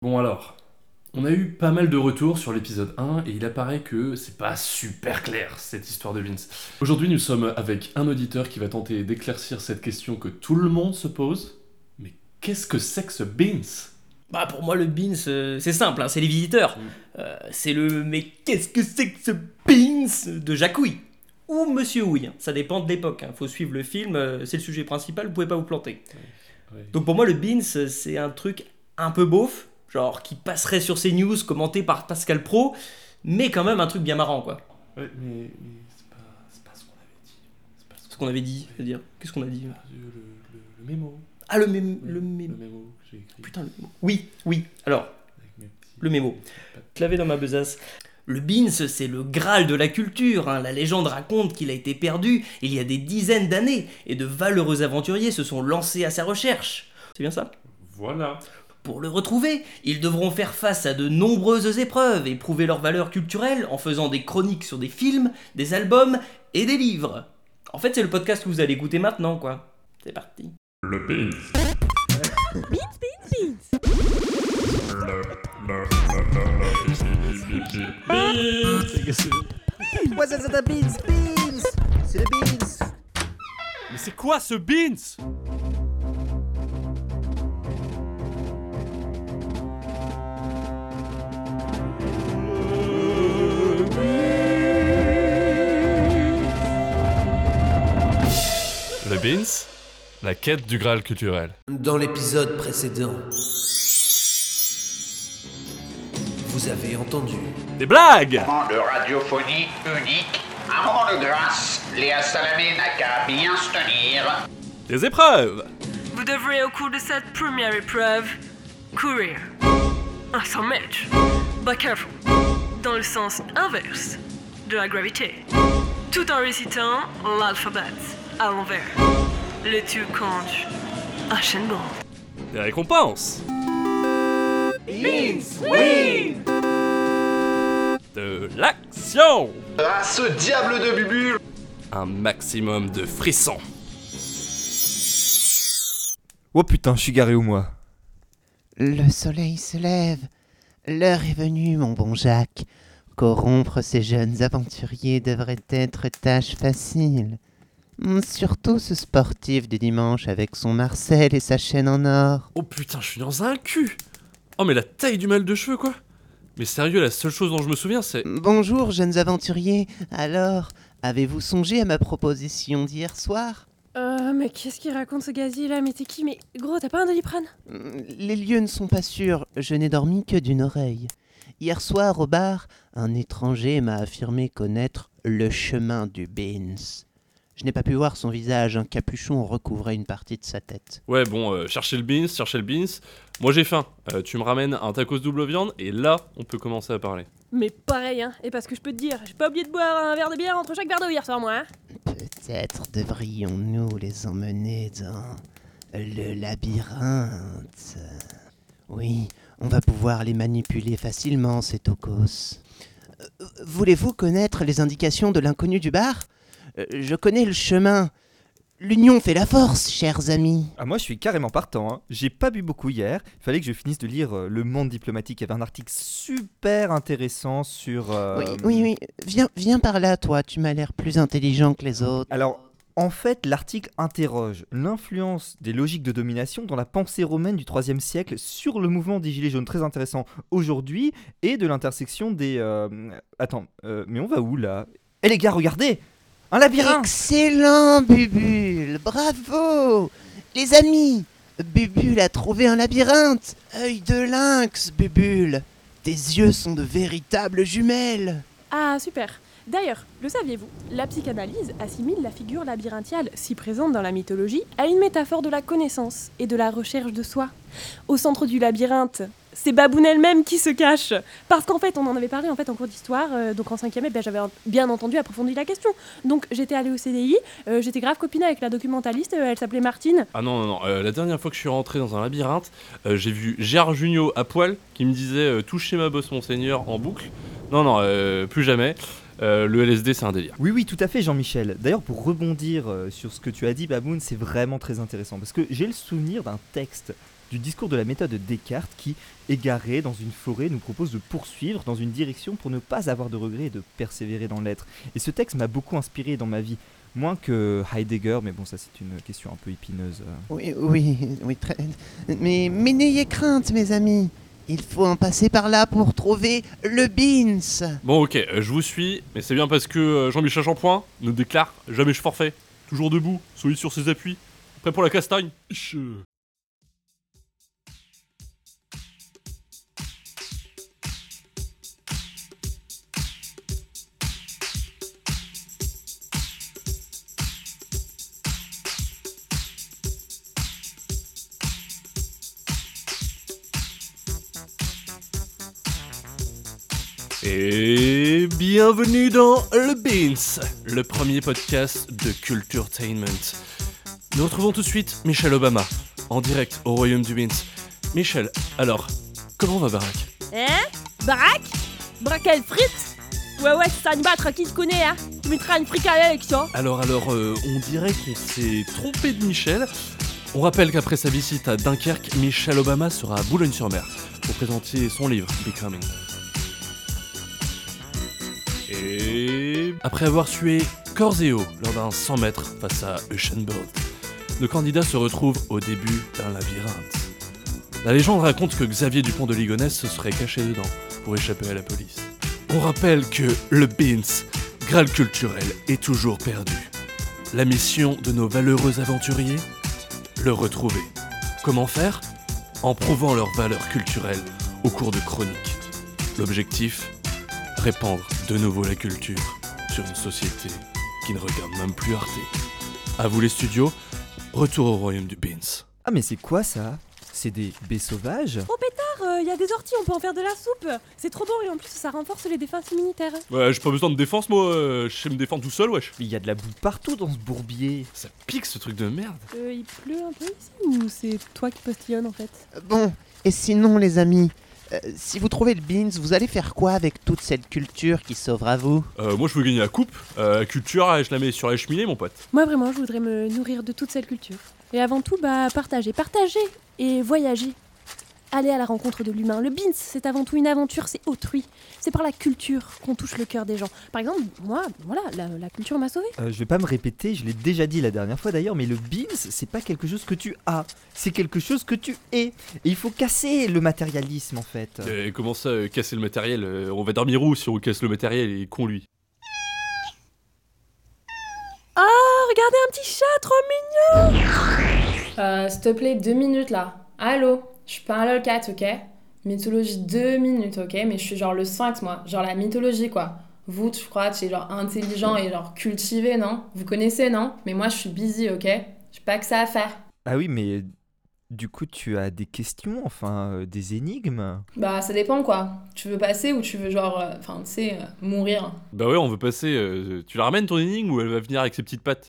Bon alors, on a eu pas mal de retours sur l'épisode 1 et il apparaît que c'est pas super clair cette histoire de Beans. Aujourd'hui nous sommes avec un auditeur qui va tenter d'éclaircir cette question que tout le monde se pose. Mais qu'est-ce que c'est que ce Beans Bah pour moi le beans euh, c'est simple, hein, c'est les visiteurs. Mm. Euh, c'est le mais qu'est-ce que c'est que ce beans de Houy ou Monsieur Houy, hein, ça dépend de l'époque. Hein. Faut suivre le film, euh, c'est le sujet principal, vous pouvez pas vous planter. Ouais. Donc pour moi le beans c'est un truc un peu beauf, genre qui passerait sur ces news commenté par Pascal Pro, mais quand même un truc bien marrant quoi. Ouais, mais, mais c'est pas, pas ce qu'on avait dit. C'est pas ce qu'on avait dit, c'est-à-dire qu'est-ce qu'on a dit qu'on a dit. Le, le, le mémo. Ah le mémo, le Le mémo. mémo que j'ai écrit. Putain le mémo. Oui, oui. Alors petits- le mémo. clavé dans ma besace. Le beans, c'est le graal de la culture. hein. La légende raconte qu'il a été perdu il y a des dizaines d'années et de valeureux aventuriers se sont lancés à sa recherche. C'est bien ça? Voilà. Pour le retrouver, ils devront faire face à de nombreuses épreuves et prouver leur valeur culturelle en faisant des chroniques sur des films, des albums et des livres. En fait, c'est le podcast que vous allez écouter maintenant, quoi. C'est parti. Le Beans. What's up, the beans? Beans! C'est le beans! Mais c'est quoi ce Beans? Beans, la quête du Graal culturel. Dans l'épisode précédent, vous avez entendu. Des blagues moment de radiophonie unique, un moment de grâce. Léa Salamé n'a qu'à bien se tenir. Des épreuves Vous devrez au cours de cette première épreuve courir à 100 mètres. But careful, dans le sens inverse de la gravité, tout en récitant l'alphabet à l'envers. Le tout compte enchaînement. Des récompenses De l'action Ah, ce diable de Bubule Un maximum de frissons. Oh putain, je suis garé ou moi Le soleil se lève. L'heure est venue, mon bon Jacques. Corrompre ces jeunes aventuriers devrait être tâche facile. Hum, Surtout ce sportif du dimanche avec son Marcel et sa chaîne en or. Oh putain, je suis dans un cul Oh mais la taille du mal de cheveux quoi Mais sérieux, la seule chose dont je me souviens c'est... Bonjour, jeunes aventuriers. Alors, avez-vous songé à ma proposition d'hier soir? Euh, mais qu'est-ce qu'il raconte ce gazier là Mais t'es qui? Mais gros, t'as pas un doliprane? Hum, Les lieux ne sont pas sûrs, je n'ai dormi que d'une oreille. Hier soir, au bar, un étranger m'a affirmé connaître le chemin du Beans. Je n'ai pas pu voir son visage, un capuchon recouvrait une partie de sa tête. Ouais bon, euh, chercher le beans, chercher le beans. Moi j'ai faim. Euh, tu me ramènes un tacos double viande et là, on peut commencer à parler. Mais pareil, hein. Et parce que je peux te dire, j'ai pas oublié de boire un verre de bière entre chaque verre d'eau hier soir, moi, hein. Peut-être devrions-nous les emmener dans le labyrinthe. Oui, on va pouvoir les manipuler facilement, ces tocos. Euh, Voulez-vous connaître les indications de l'inconnu du bar? Euh, Je connais le chemin. L'union fait la force, chers amis. Ah moi je suis carrément partant, hein. j'ai pas bu beaucoup hier, il fallait que je finisse de lire euh, Le Monde diplomatique, il y avait un article super intéressant sur... euh, Oui, oui, oui. Viens, viens par là, toi. Tu m'as l'air plus intelligent que les autres. Alors, en fait, l'article interroge l'influence des logiques de domination dans la pensée romaine du IIIe siècle sur le mouvement des Gilets jaunes, très intéressant aujourd'hui, et de l'intersection des... euh, Attends, euh, mais on va où là? Eh les gars, regardez Un labyrinthe Excellent, Bubule. Bravo. Les amis, Bubule a trouvé un labyrinthe. Œil de lynx, Bubule. Tes yeux sont de véritables jumelles. Ah, super. D'ailleurs, le saviez-vous La psychanalyse assimile la figure labyrinthiale, si présente dans la mythologie, à une métaphore de la connaissance et de la recherche de soi. Au centre du labyrinthe, c'est Baboune elle-même qui se cache. Parce qu'en fait, on en avait parlé en fait en cours d'histoire, euh, donc en cinquième, eh ben, j'avais en- bien entendu approfondi la question. Donc j'étais allée au CDI, euh, j'étais grave copine avec la documentaliste, euh, elle s'appelait Martine. Ah non, non, non, la dernière fois que je suis rentré dans un labyrinthe, j'ai vu Gérard Jugnot à poil qui me disait Touchez ma bosse, monseigneur, en boucle. Non, non, plus jamais. Euh, le LSD, c'est un délire. Oui, oui, tout à fait, Jean-Michel. D'ailleurs, pour rebondir euh, sur ce que tu as dit, Baboun, c'est vraiment très intéressant. Parce que j'ai le souvenir d'un texte du discours de la méthode Descartes qui, égaré dans une forêt, nous propose de poursuivre dans une direction pour ne pas avoir de regrets et de persévérer dans l'être. Et ce texte m'a beaucoup inspiré dans ma vie. Moins que Heidegger, mais bon, ça c'est une question un peu épineuse. euh. Oui, oui, oui, très... Mais, mais n'ayez crainte, mes amis. Il faut en passer par là pour trouver le beans. Bon, ok, euh, je vous suis, mais c'est bien parce que euh, Jean-Michel Champoint ne déclare jamais je forfait. Toujours debout, solide sur ses appuis, prêt pour la castagne. Je... Et bienvenue dans Le Beans, le premier podcast de Culturetainment. Nous retrouvons tout de suite Michelle Obama, en direct au Royaume du Beans. Michel, alors, comment va Barack? Hein? Barack? Barack elle frite? Ouais, ouais, c'est ça, une battre qui se connaît, hein Tu mettras une fricadelle avec ça. Alors, alors, euh, on dirait qu'on s'est trompé de Michel. On rappelle qu'après sa visite à Dunkerque, Michelle Obama sera à Boulogne-sur-Mer pour présenter son livre Becoming. Après avoir sué corps et eau lors d'un 100 mètres face à Usain Bolt, le candidat se retrouve au début d'un labyrinthe. La légende raconte que Xavier Dupont de Ligonnès se serait caché dedans pour échapper à la police. On rappelle que le Beans, Graal culturel, est toujours perdu. La mission de nos valeureux aventuriers? Le retrouver. Comment faire? En prouvant leurs valeurs culturelles au cours de chroniques. L'objectif? Répandre de nouveau la culture sur une société qui ne regarde même plus Arte. À vous les studios, retour au royaume du Beans. Ah, mais c'est quoi ça? C'est des baies sauvages? Oh pétard, il y a des orties, on peut en faire de la soupe. C'est trop bon et en plus ça renforce les défenses immunitaires. Ouais, j'ai pas besoin de défense, moi, euh, je sais me défendre tout seul, wesh. Il y a de la boue partout dans ce bourbier. Ça pique ce truc de merde. Euh, il pleut un peu ici ou c'est toi qui postillonne en fait? Bon, et sinon, les amis, euh, si vous trouvez le beans, vous allez faire quoi avec toute cette culture qui s'ouvre à vous? Euh, moi, je veux gagner la coupe. Euh, la culture, je la mets sur la cheminée, mon pote. Moi vraiment, je voudrais me nourrir de toute cette culture. Et avant tout, bah partager, partager et voyager. Aller à la rencontre de l'humain. Le Beans, c'est avant tout une aventure, c'est autrui. C'est par la culture qu'on touche le cœur des gens. Par exemple, moi, voilà, la, la culture m'a sauvé. Euh, je vais pas me répéter, je l'ai déjà dit la dernière fois d'ailleurs, mais le beans, c'est pas quelque chose que tu as, c'est quelque chose que tu es. Et il faut casser le matérialisme en fait. Et comment ça, euh, casser le matériel Euh, On va dormir où si on casse le matériel Il est con, lui? Oh, regardez un petit chat trop mignon Euh, s'il te plaît, deux minutes là. Allô? Je suis pas un lolcat, ok? Mythologie, deux minutes, ok? Mais je suis genre le sphinx, moi. Genre la mythologie, quoi. Vous, je crois, tu es genre intelligent et genre cultivé, non? Vous connaissez, non? Mais moi, je suis busy, ok? J'ai pas que ça à faire. Ah oui, mais du coup, tu as des questions, enfin euh, des énigmes? Bah, ça dépend, quoi. Tu veux passer ou tu veux genre, euh, enfin, tu sais, euh, mourir? Bah ouais, on veut passer. euh, tu la ramènes ton énigme ou elle va venir avec ses petites pattes?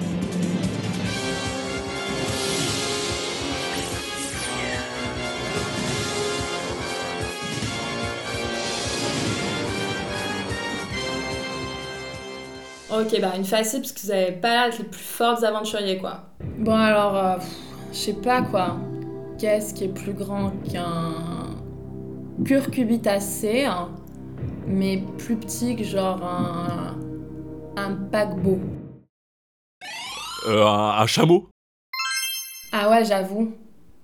Ok, bah une facile parce que vous avez pas l'air d'être les plus forts des aventuriers, quoi. Bon, alors, euh, je sais pas quoi. Qu'est-ce qui est plus grand qu'un curcubitacé, hein, mais plus petit que genre un, un paquebot? Euh, un, un chameau? Ah ouais, j'avoue.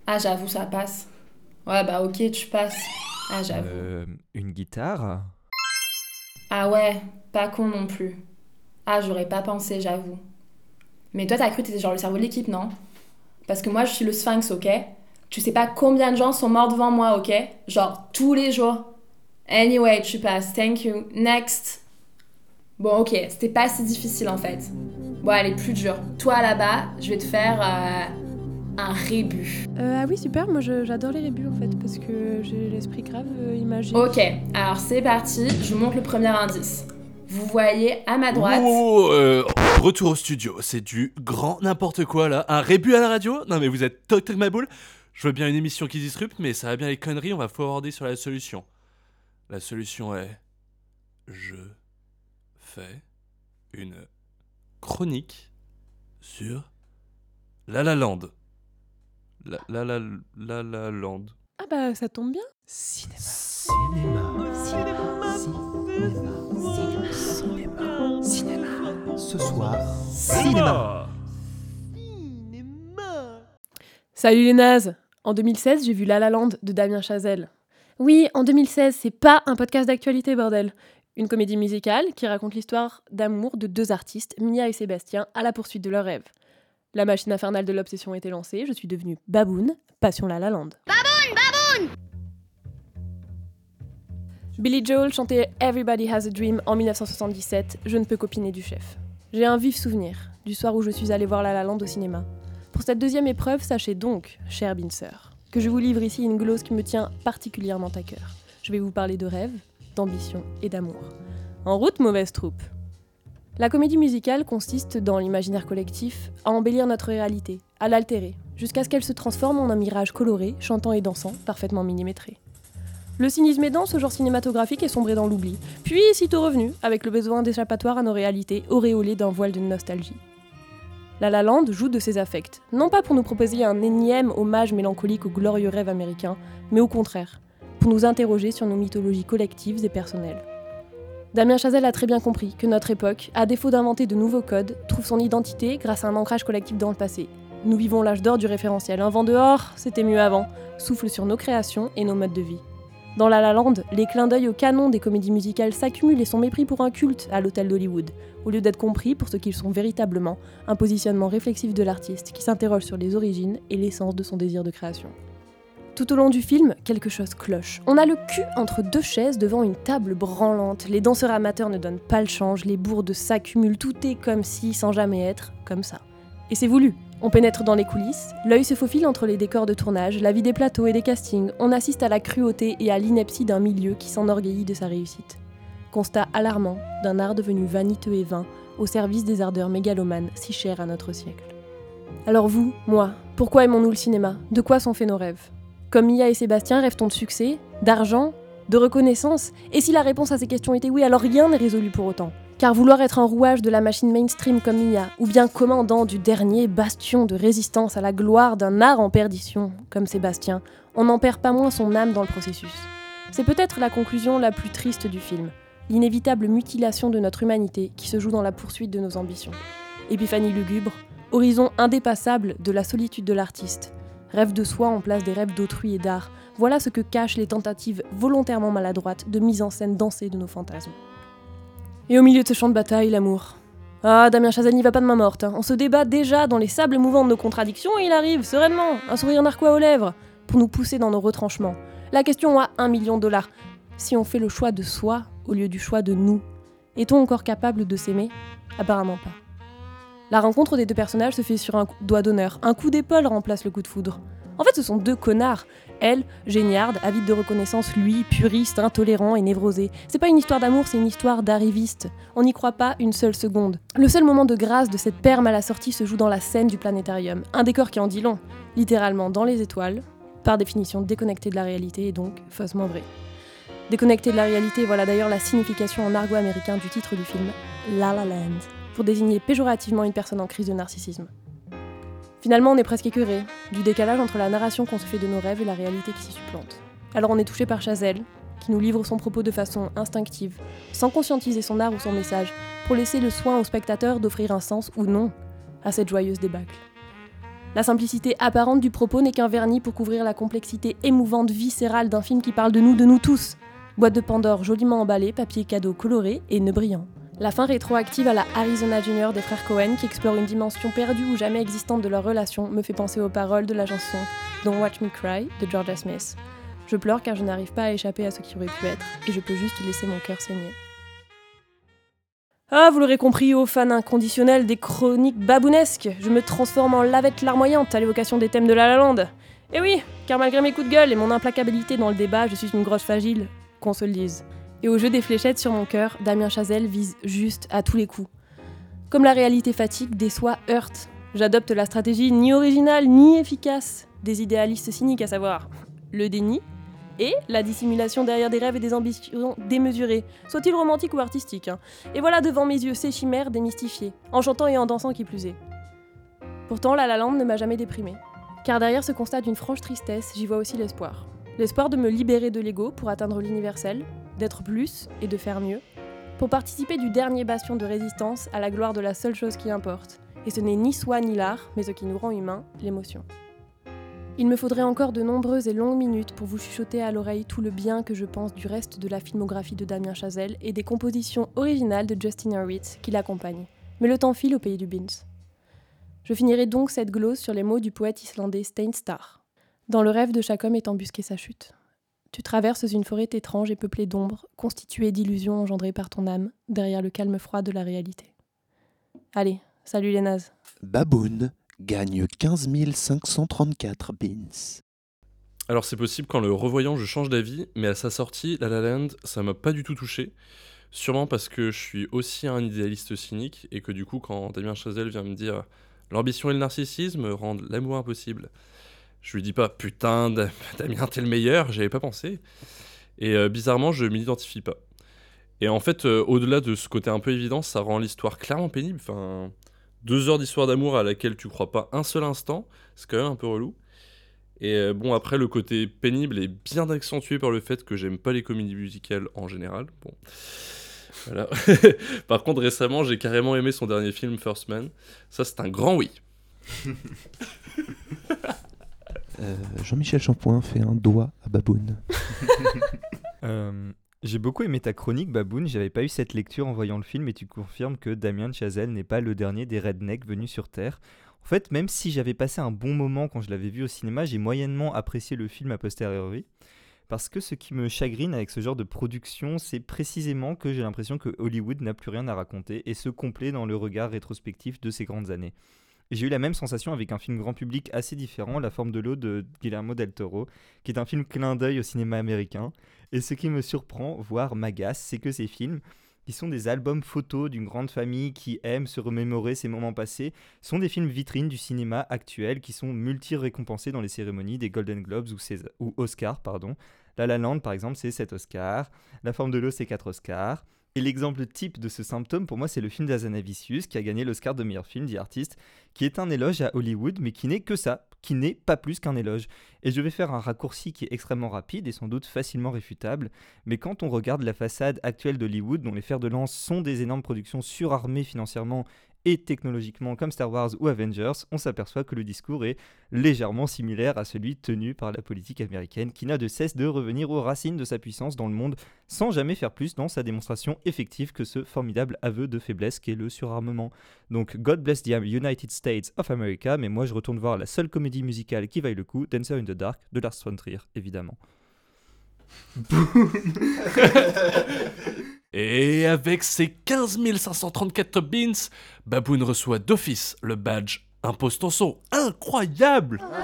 Ah, j'avoue, ça passe. Ouais, bah ok, tu passes. Ah, j'avoue. Euh, Une guitare? Ah ouais, pas con non plus. Ah, j'aurais pas pensé, j'avoue. Mais toi, t'as cru que t'étais genre le cerveau de l'équipe, non? Parce que moi, je suis le sphinx, ok? Tu sais pas combien de gens sont morts devant moi, ok? Genre tous les jours. Anyway, tu passes, thank you. Next. Bon, ok, c'était pas si difficile en fait. Bon, allez, plus dur. Toi là-bas, je vais te faire euh, un rébut. Euh, Ah oui, super, moi j'adore les rébus en fait, parce que j'ai l'esprit grave euh, imagé. Ok, alors c'est parti, je vous montre le premier indice. Vous voyez à ma droite. Oh, euh, retour au studio, c'est du grand n'importe quoi là. Un rébut à la radio? Non mais vous êtes total ma boule. Je veux bien une émission qui disrupte, mais ça va bien les conneries, on va forwarder sur la solution. La solution est. Je fais une chronique sur La La Land. La La La La La Land. Ah bah ça tombe bien. Cinéma. Cinéma. Ce soir, Cinéma. Salut les nazes En 2016, j'ai vu La La Land de Damien Chazelle. Oui, en 2016, c'est pas un podcast d'actualité, bordel. Une comédie musicale qui raconte l'histoire d'amour de deux artistes, Mia et Sébastien, à la poursuite de leurs rêves. La machine infernale de l'obsession était lancée, je suis devenue baboune, passion La La Land. Billy Joel chantait Everybody Has a Dream en 1977, je ne peux qu'opiner du chef. J'ai un vif souvenir du soir où je suis allée voir La La Land au cinéma. Pour cette deuxième épreuve, sachez donc, cher Binser, que je vous livre ici une glose qui me tient particulièrement à cœur. Je vais vous parler de rêve, d'ambition et d'amour. En route, mauvaise troupe La comédie musicale consiste, dans l'imaginaire collectif, à embellir notre réalité, à l'altérer, jusqu'à ce qu'elle se transforme en un mirage coloré, chantant et dansant, parfaitement millimétré. Le cynisme aidant, ce genre cinématographique est sombré dans l'oubli, puis sitôt revenu, avec le besoin d'échappatoire à nos réalités, auréolées d'un voile de nostalgie. La La Land joue de ses affects, non pas pour nous proposer un énième hommage mélancolique au glorieux rêve américain, mais au contraire, pour nous interroger sur nos mythologies collectives et personnelles. Damien Chazelle a très bien compris que notre époque, à défaut d'inventer de nouveaux codes, trouve son identité grâce à un ancrage collectif dans le passé. Nous vivons l'âge d'or du référentiel. Un vent dehors, c'était mieux avant, souffle sur nos créations et nos modes de vie. Dans La La Land, les clins d'œil au canon des comédies musicales s'accumulent et sont mépris pour un culte à l'hôtel d'Hollywood, au lieu d'être compris pour ce qu'ils sont véritablement, un positionnement réflexif de l'artiste qui s'interroge sur les origines et l'essence de son désir de création. Tout au long du film, quelque chose cloche. On a le cul entre deux chaises devant une table branlante, les danseurs amateurs ne donnent pas le change, les bourdes s'accumulent, tout est comme si, sans jamais être, comme ça. Et c'est voulu. On pénètre dans les coulisses, l'œil se faufile entre les décors de tournage, la vie des plateaux et des castings, on assiste à la cruauté et à l'ineptie d'un milieu qui s'enorgueillit de sa réussite. Constat alarmant d'un art devenu vaniteux et vain, au service des ardeurs mégalomanes si chères à notre siècle. Alors vous, moi, pourquoi aimons-nous le cinéma? De quoi sont faits nos rêves? Comme Mia et Sébastien, rêve-t-on de succès D'argent De reconnaissance? Et si la réponse à ces questions était oui, alors rien n'est résolu pour autant. Car vouloir être un rouage de la machine mainstream comme Mia, ou bien commandant du dernier bastion de résistance à la gloire d'un art en perdition, comme Sébastien, on n'en perd pas moins son âme dans le processus. C'est peut-être la conclusion la plus triste du film, l'inévitable mutilation de notre humanité qui se joue dans la poursuite de nos ambitions. Épiphanie lugubre, horizon indépassable de la solitude de l'artiste, rêve de soi en place des rêves d'autrui et d'art, voilà ce que cachent les tentatives volontairement maladroites de mise en scène dansée de nos fantasmes. Et au milieu de ce champ de bataille, l'amour. Ah, Damien Chazelle n'y va pas de main morte. hein. On se débat déjà dans les sables mouvants de nos contradictions et il arrive, sereinement, un sourire narquois aux lèvres, pour nous pousser dans nos retranchements. La question a un million de dollars. Si on fait le choix de soi au lieu du choix de nous, est-on encore capable de s'aimer? Apparemment pas. La rencontre des deux personnages se fait sur un doigt d'honneur. Un coup d'épaule remplace le coup de foudre. En fait, ce sont deux connards. Elle, géniarde, avide de reconnaissance, lui, puriste, intolérant et névrosé. C'est pas une histoire d'amour, c'est une histoire d'arriviste. On n'y croit pas une seule seconde. Le seul moment de grâce de cette perme à la sortie se joue dans la scène du planétarium. Un décor qui en dit long. Littéralement dans les étoiles, par définition déconnecté de la réalité et donc faussement vrai. Déconnecté de la réalité, voilà d'ailleurs la signification en argot américain du titre du film, La La Land, pour désigner péjorativement une personne en crise de narcissisme. Finalement, on est presque écœuré du décalage entre la narration qu'on se fait de nos rêves et la réalité qui s'y supplante. Alors on est touché par Chazelle, qui nous livre son propos de façon instinctive, sans conscientiser son art ou son message, pour laisser le soin au spectateur d'offrir un sens ou non à cette joyeuse débâcle. La simplicité apparente du propos n'est qu'un vernis pour couvrir la complexité émouvante, viscérale d'un film qui parle de nous, de nous tous. Boîte de Pandore joliment emballée, papier cadeau coloré et nœud brillant. La fin rétroactive à la Arizona Junior des frères Cohen qui explore une dimension perdue ou jamais existante de leur relation me fait penser aux paroles de la chanson Don't Watch Me Cry de Georgia Smith. Je pleure car je n'arrive pas à échapper à ce qui aurait pu être et je peux juste laisser mon cœur saigner. Ah, vous l'aurez compris, ô fan inconditionnel des chroniques babounesques, je me transforme en lavette larmoyante à l'évocation des thèmes de La La Land. Et oui, car malgré mes coups de gueule et mon implacabilité dans le débat, je suis une grosse fragile, qu'on se le dise. Et au jeu des fléchettes sur mon cœur, Damien Chazelle vise juste à tous les coups. Comme la réalité fatigue, déçoit, heurte. J'adopte la stratégie ni originale ni efficace des idéalistes cyniques, à savoir le déni et la dissimulation derrière des rêves et des ambitions démesurées, soit-il romantique ou artistique. hein. Et voilà devant mes yeux ces chimères démystifiées, en chantant et en dansant qui plus est. Pourtant, La La Land ne m'a jamais déprimée. Car derrière ce constat d'une franche tristesse, j'y vois aussi l'espoir. L'espoir de me libérer de l'ego pour atteindre l'universel, d'être plus et de faire mieux, pour participer du dernier bastion de résistance à la gloire de la seule chose qui importe. Et ce n'est ni soi ni l'art, mais ce qui nous rend humains, l'émotion. Il me faudrait encore de nombreuses et longues minutes pour vous chuchoter à l'oreille tout le bien que je pense du reste de la filmographie de Damien Chazelle et des compositions originales de Justin Hurwitz qui l'accompagnent. Mais le temps file au pays du Beans. Je finirai donc cette glose sur les mots du poète islandais Steinstar. Dans le rêve de chaque homme est embusquée sa chute. Tu traverses une forêt étrange et peuplée d'ombres, constituée d'illusions engendrées par ton âme, derrière le calme froid de la réalité. Allez, salut les nazes. Baboon gagne 15 534 beans. Alors c'est possible qu'en le revoyant je change d'avis, mais à sa sortie, La La Land, ça m'a pas du tout touché. Sûrement parce que je suis aussi un idéaliste cynique et que du coup quand Damien Chazelle vient me dire l'ambition et le narcissisme rendent l'amour impossible, je lui dis pas putain Damien t'es le meilleur, j'avais pas pensé. Et euh, bizarrement je m'identifie pas. Et en fait euh, au-delà de ce côté un peu évident, ça rend l'histoire clairement pénible. Enfin, deux heures d'histoire d'amour à laquelle tu crois pas un seul instant, c'est quand même un peu relou. Et euh, bon, après, le côté pénible est bien accentué par le fait que j'aime pas les comédies musicales en général. Bon. Voilà. par contre, récemment, j'ai carrément aimé son dernier film, First Man. Ça, c'est un grand oui. Euh, Jean-Michel Champoin fait un doigt à Baboon. Euh, J'ai beaucoup aimé ta chronique, Baboon. J'avais pas eu cette lecture en voyant le film et tu confirmes que Damien Chazelle n'est pas le dernier des rednecks venus sur Terre. En fait, même si j'avais passé un bon moment quand je l'avais vu au cinéma, j'ai moyennement apprécié le film a posteriori. Parce que ce qui me chagrine avec ce genre de production, c'est précisément que j'ai l'impression que Hollywood n'a plus rien à raconter et se complaît dans le regard rétrospectif de ces grandes années. J'ai eu la même sensation avec un film grand public assez différent, La forme de l'eau de Guillermo del Toro, qui est un film clin d'œil au cinéma américain. Et ce qui me surprend, voire m'agace, c'est que ces films, qui sont des albums photos d'une grande famille qui aime se remémorer ses moments passés, sont des films vitrines du cinéma actuel qui sont multi-récompensés dans les cérémonies des Golden Globes ou Oscars. Pardon. La La Land, par exemple, c'est 7 Oscars. La forme de l'eau, c'est 4 Oscars. Et l'exemple type de ce symptôme, pour moi, c'est le film d'Azanavicius, qui a gagné l'Oscar de meilleur film, dit artiste, qui est un éloge à Hollywood, mais qui n'est que ça, qui n'est pas plus qu'un éloge. Et je vais faire un raccourci qui est extrêmement rapide et sans doute facilement réfutable, mais quand on regarde la façade actuelle d'Hollywood, dont les fers de lance sont des énormes productions surarmées financièrement et technologiquement comme Star Wars ou Avengers, on s'aperçoit que le discours est légèrement similaire à celui tenu par la politique américaine qui n'a de cesse de revenir aux racines de sa puissance dans le monde sans jamais faire plus dans sa démonstration effective que ce formidable aveu de faiblesse qu'est le surarmement. Donc God bless the United States of America, mais moi je retourne voir la seule comédie musicale qui vaille le coup, Dancer in the Dark de Lars von Trier, évidemment. Et avec ses 15 534 top beans, Baboon reçoit d'office le badge son. Incroyable oh,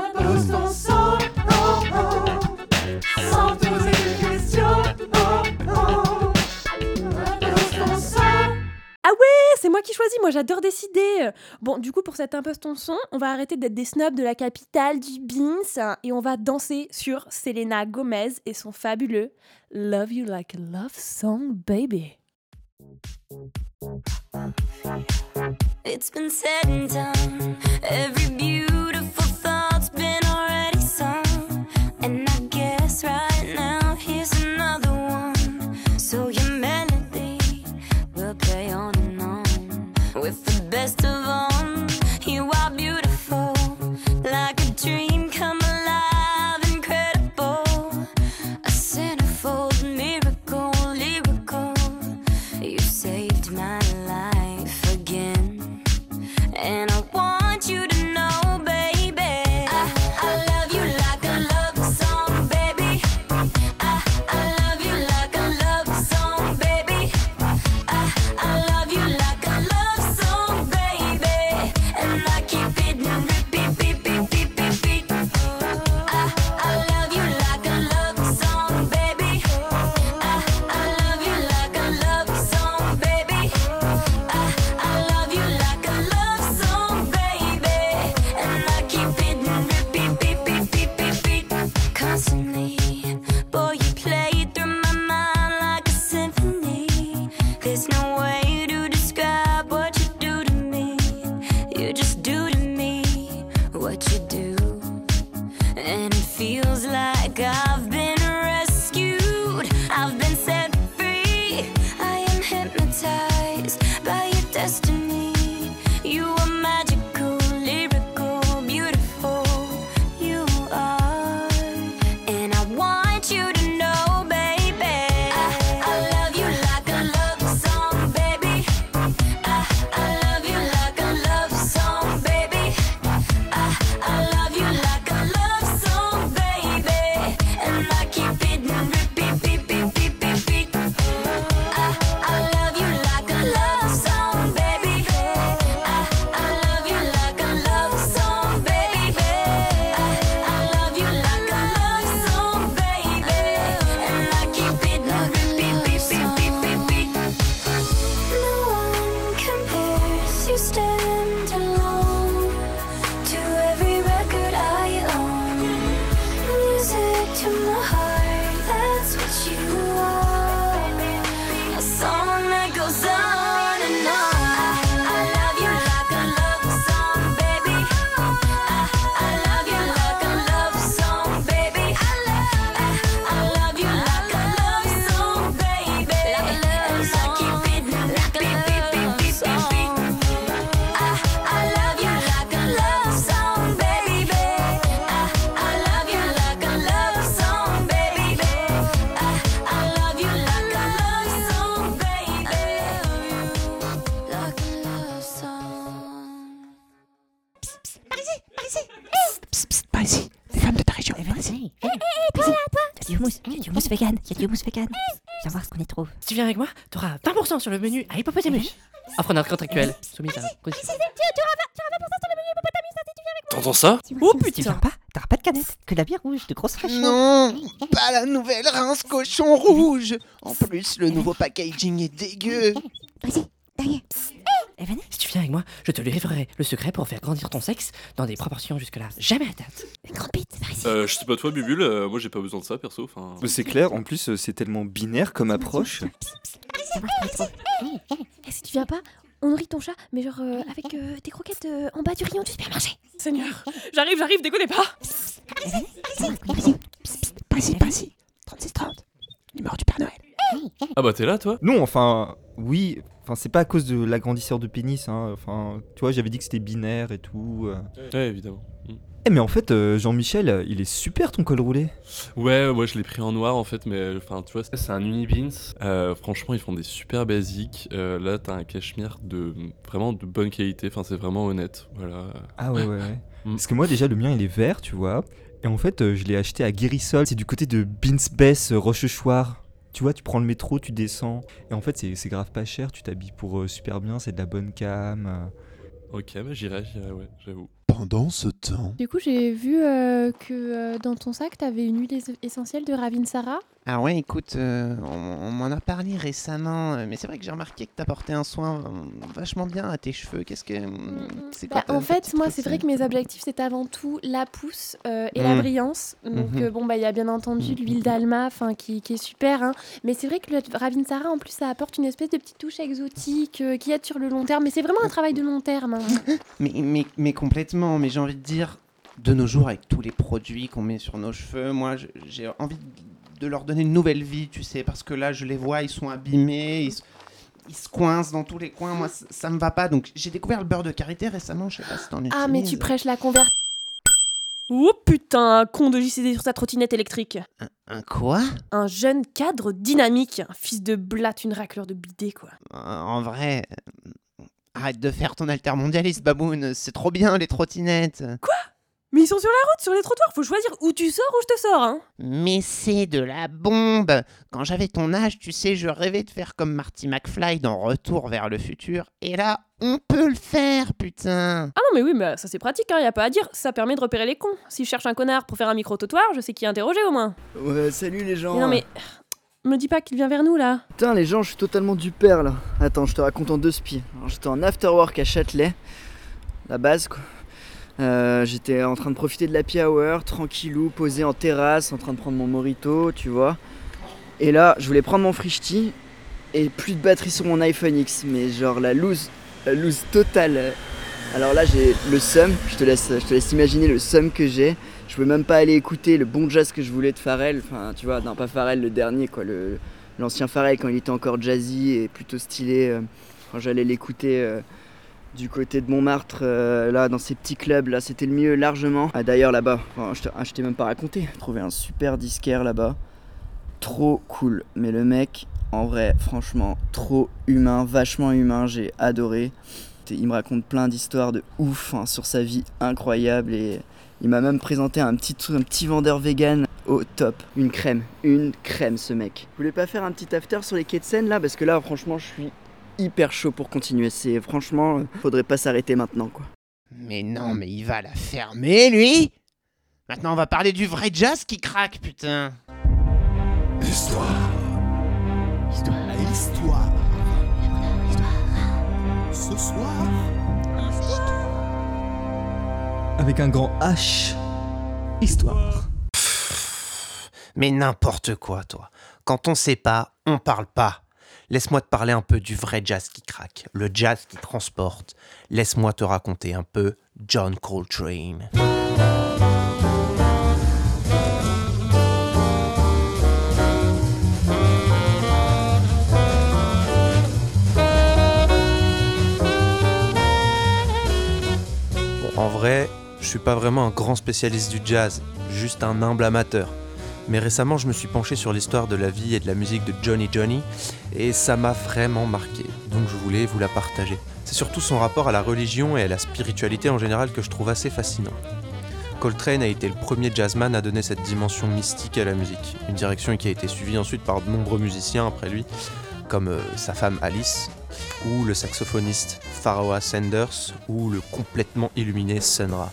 oh, ouais, c'est moi qui choisis, moi j'adore décider. Bon, du coup, pour cet impose ton son, on va arrêter d'être des snobs de la capitale du Beans hein, et on va danser sur Selena Gomez et son fabuleux Love You Like a Love Song Baby. It's been said and done. Every tu viens avec moi, t'auras 20% sur le menu à Hippopotamus. Offre notre contractuel, soumise à condition. T'entends ça Oh putain Tu viens pas T'auras pas de canette, que la bière rouge de grosse fraîcheur. Non, pas la nouvelle rince cochon rouge. En plus, le nouveau packaging est dégueu. Vas-y, derrière. Si tu viens avec moi, je te livrerai le secret pour faire grandir ton sexe dans des proportions jusque-là jamais atteintes. Une grande bite, par ici. Euh, je sais pas toi, Bubule, euh, moi j'ai pas besoin de ça perso. Enfin. Mais C'est clair, en plus, euh, c'est tellement binaire comme approche. Eh, si tu viens pas, on nourrit ton chat, mais genre euh, avec euh, des croquettes euh, en bas du rayon du supermarché. Seigneur, j'arrive, j'arrive, déconnez pas Pas ici, pas ici. 36-30. Numéro du Père Noël. Ah bah t'es là toi? Non, enfin, oui, enfin, c'est pas à cause de l'agrandisseur de pénis, hein. Enfin, tu vois, j'avais dit que c'était binaire et tout. euh. Ouais, évidemment. Mm. Eh, mais en fait, euh, Jean-Michel, il est super ton col roulé. Ouais, moi je l'ai pris en noir en fait, mais enfin tu vois, c'est un Unibeans. Euh, franchement, ils font des super basiques. Euh, là, t'as un cachemire de vraiment de bonne qualité. Enfin, c'est vraiment honnête. Voilà. Ah ouais, ouais, ouais. Mm. Parce que moi, déjà, le mien, il est vert, tu vois. Et en fait, je l'ai acheté à Guérissol. C'est du côté de Binsbess, Rochechouart. Tu vois, tu prends le métro, tu descends. Et en fait, c'est c'est grave pas cher. Tu t'habilles pour euh, super bien. C'est de la bonne cam. euh. Ok, bah j'irai, j'irai, ouais, j'avoue. Pendant ce temps. Du coup, j'ai vu euh, que euh, dans ton sac, t'avais une huile es- essentielle de Ravinsara. Ah ouais, écoute, euh, on, on m'en a parlé récemment, euh, mais c'est vrai que j'ai remarqué que t'apportais un soin euh, vachement bien à tes cheveux. Qu'est-ce que. C'est quoi Bah, ta- en ta fait, moi, c'est vrai que mes objectifs, c'est avant tout la pousse euh, et la Mm. brillance. Donc, Mhm. euh, bon, bah, il y a bien entendu l'huile d'Alma, enfin, qui, qui est super. hein. Mais c'est vrai que le Ravinsara, en plus, ça apporte une espèce de petite touche exotique qui aide sur le long terme. Mais c'est vraiment un travail de long terme. hein. Mais, mais, mais complètement, mais j'ai envie de dire, de nos jours, avec tous les produits qu'on met sur nos cheveux, moi, j'ai envie de leur donner une nouvelle vie, tu sais, parce que là, je les vois, ils sont abîmés, ils, se- ils se coincent dans tous les coins, moi, ça, ça me va pas. Donc, j'ai découvert le beurre de karité récemment, je sais pas si t'en utilises. Ah, mais tu prêches la convertie. Oh putain, un con de JCD sur sa trottinette électrique. Un quoi? Un jeune cadre dynamique, un fils de blatte, une racleur de bidet, quoi. Euh, En vrai, euh, arrête de faire ton altermondialiste, baboune, c'est trop bien, les trottinettes. Quoi? Mais ils sont sur la route, sur les trottoirs, faut choisir où tu sors ou je te sors, hein. Mais c'est de la bombe Quand j'avais ton âge, tu sais, je rêvais de faire comme Marty McFly dans Retour vers le futur. Et là, on peut le faire, putain Ah non, mais oui, mais ça c'est pratique, hein, y a pas à dire. Ça permet de repérer les cons. Si je cherche un connard pour faire un micro-trottoir, je sais qui interroger au moins. Ouais, salut les gens. Mais non, mais. Me dis pas qu'il vient vers nous là. Putain, les gens, je suis totalement du père là. Attends, je te raconte en deux spies. Alors, J'étais en afterwork à Châtelet, la base quoi. Euh, J'étais en train de profiter de l'happy hour, tranquillou, posé en terrasse, en train de prendre mon morito, tu vois. Et là, je voulais prendre mon frishti et plus de batterie sur mon iPhone X, mais genre la loose, la loose totale. Alors là, j'ai le seum, je te laisse, je te laisse imaginer le seum que j'ai. Je peux même pas aller écouter le bon jazz que je voulais de Pharrell, enfin tu vois, non pas Pharrell le dernier quoi, l'ancien Pharrell quand il était encore jazzy et plutôt stylé. euh, quand j'allais l'écouter euh, du côté de Montmartre, euh, là dans ces petits clubs là, c'était le mieux largement. Ah d'ailleurs là-bas, ah, je t'ai même pas raconté, trouvé un super disquaire là-bas, trop cool. Mais le mec, en vrai, franchement, trop humain, vachement humain, j'ai adoré. Il me raconte plein d'histoires de ouf hein, sur sa vie incroyable et il m'a même présenté un petit, un petit vendeur vegan au top. Une crème, une crème ce mec. Vous voulez pas faire un petit after sur les quais de Seine là? Parce que là franchement je suis hyper chaud pour continuer. C'est franchement, euh, faudrait pas s'arrêter maintenant quoi. Mais non, mais il va la fermer, lui Maintenant, on va parler du vrai jazz qui craque, putain Histoire. Histoire. Histoire. Ce soir. Avec un grand H. Histoire. Mais n'importe quoi, toi. Quand on sait pas, on parle pas. Laisse-moi te parler un peu du vrai jazz qui craque, le jazz qui transporte. Laisse-moi te raconter un peu John Coltrane. En vrai, je suis pas vraiment un grand spécialiste du jazz, juste un humble amateur. Mais récemment, je me suis penché sur l'histoire de la vie et de la musique de Johnny Johnny, et ça m'a vraiment marqué, donc je voulais vous la partager. C'est surtout son rapport à la religion et à la spiritualité en général que je trouve assez fascinant. Coltrane a été le premier jazzman à donner cette dimension mystique à la musique, une direction qui a été suivie ensuite par de nombreux musiciens après lui, comme euh, sa femme Alice, ou le saxophoniste Pharaoh Sanders, ou le complètement illuminé Sun Ra.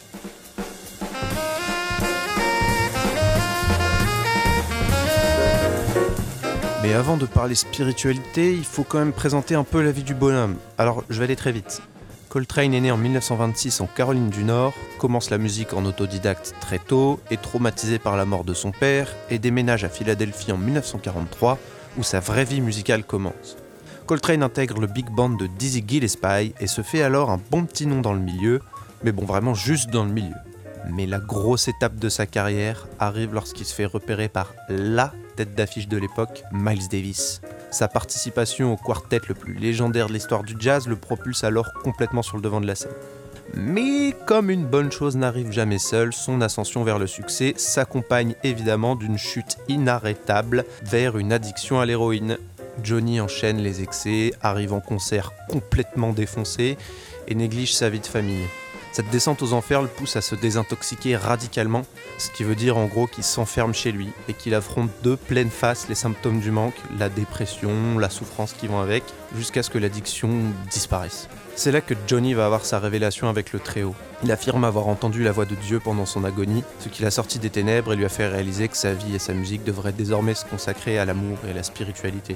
Mais avant de parler spiritualité, il faut quand même présenter un peu la vie du bonhomme. Alors je vais aller très vite. Coltrane est né en 1926 en Caroline du Nord, commence la musique en autodidacte très tôt, est traumatisé par la mort de son père et déménage à Philadelphie en 1943 où sa vraie vie musicale commence. Coltrane intègre le big band de Dizzy Gillespie et se fait alors un bon petit nom dans le milieu, mais bon vraiment juste dans le milieu. Mais la grosse étape de sa carrière arrive lorsqu'il se fait repérer par LA d'affiche de l'époque, Miles Davis. Sa participation au quartet le plus légendaire de l'histoire du jazz le propulse alors complètement sur le devant de la scène. Mais comme une bonne chose n'arrive jamais seule, son ascension vers le succès s'accompagne évidemment d'une chute inarrêtable vers une addiction à l'héroïne. Johnny enchaîne les excès, arrive en concert complètement défoncé et néglige sa vie de famille. Cette descente aux enfers le pousse à se désintoxiquer radicalement, ce qui veut dire en gros qu'il s'enferme chez lui et qu'il affronte de pleine face les symptômes du manque, la dépression, la souffrance qui vont avec, jusqu'à ce que l'addiction disparaisse. C'est là que Johnny va avoir sa révélation avec le Très-Haut. Il affirme avoir entendu la voix de Dieu pendant son agonie, ce qui l'a sorti des ténèbres et lui a fait réaliser que sa vie et sa musique devraient désormais se consacrer à l'amour et à la spiritualité.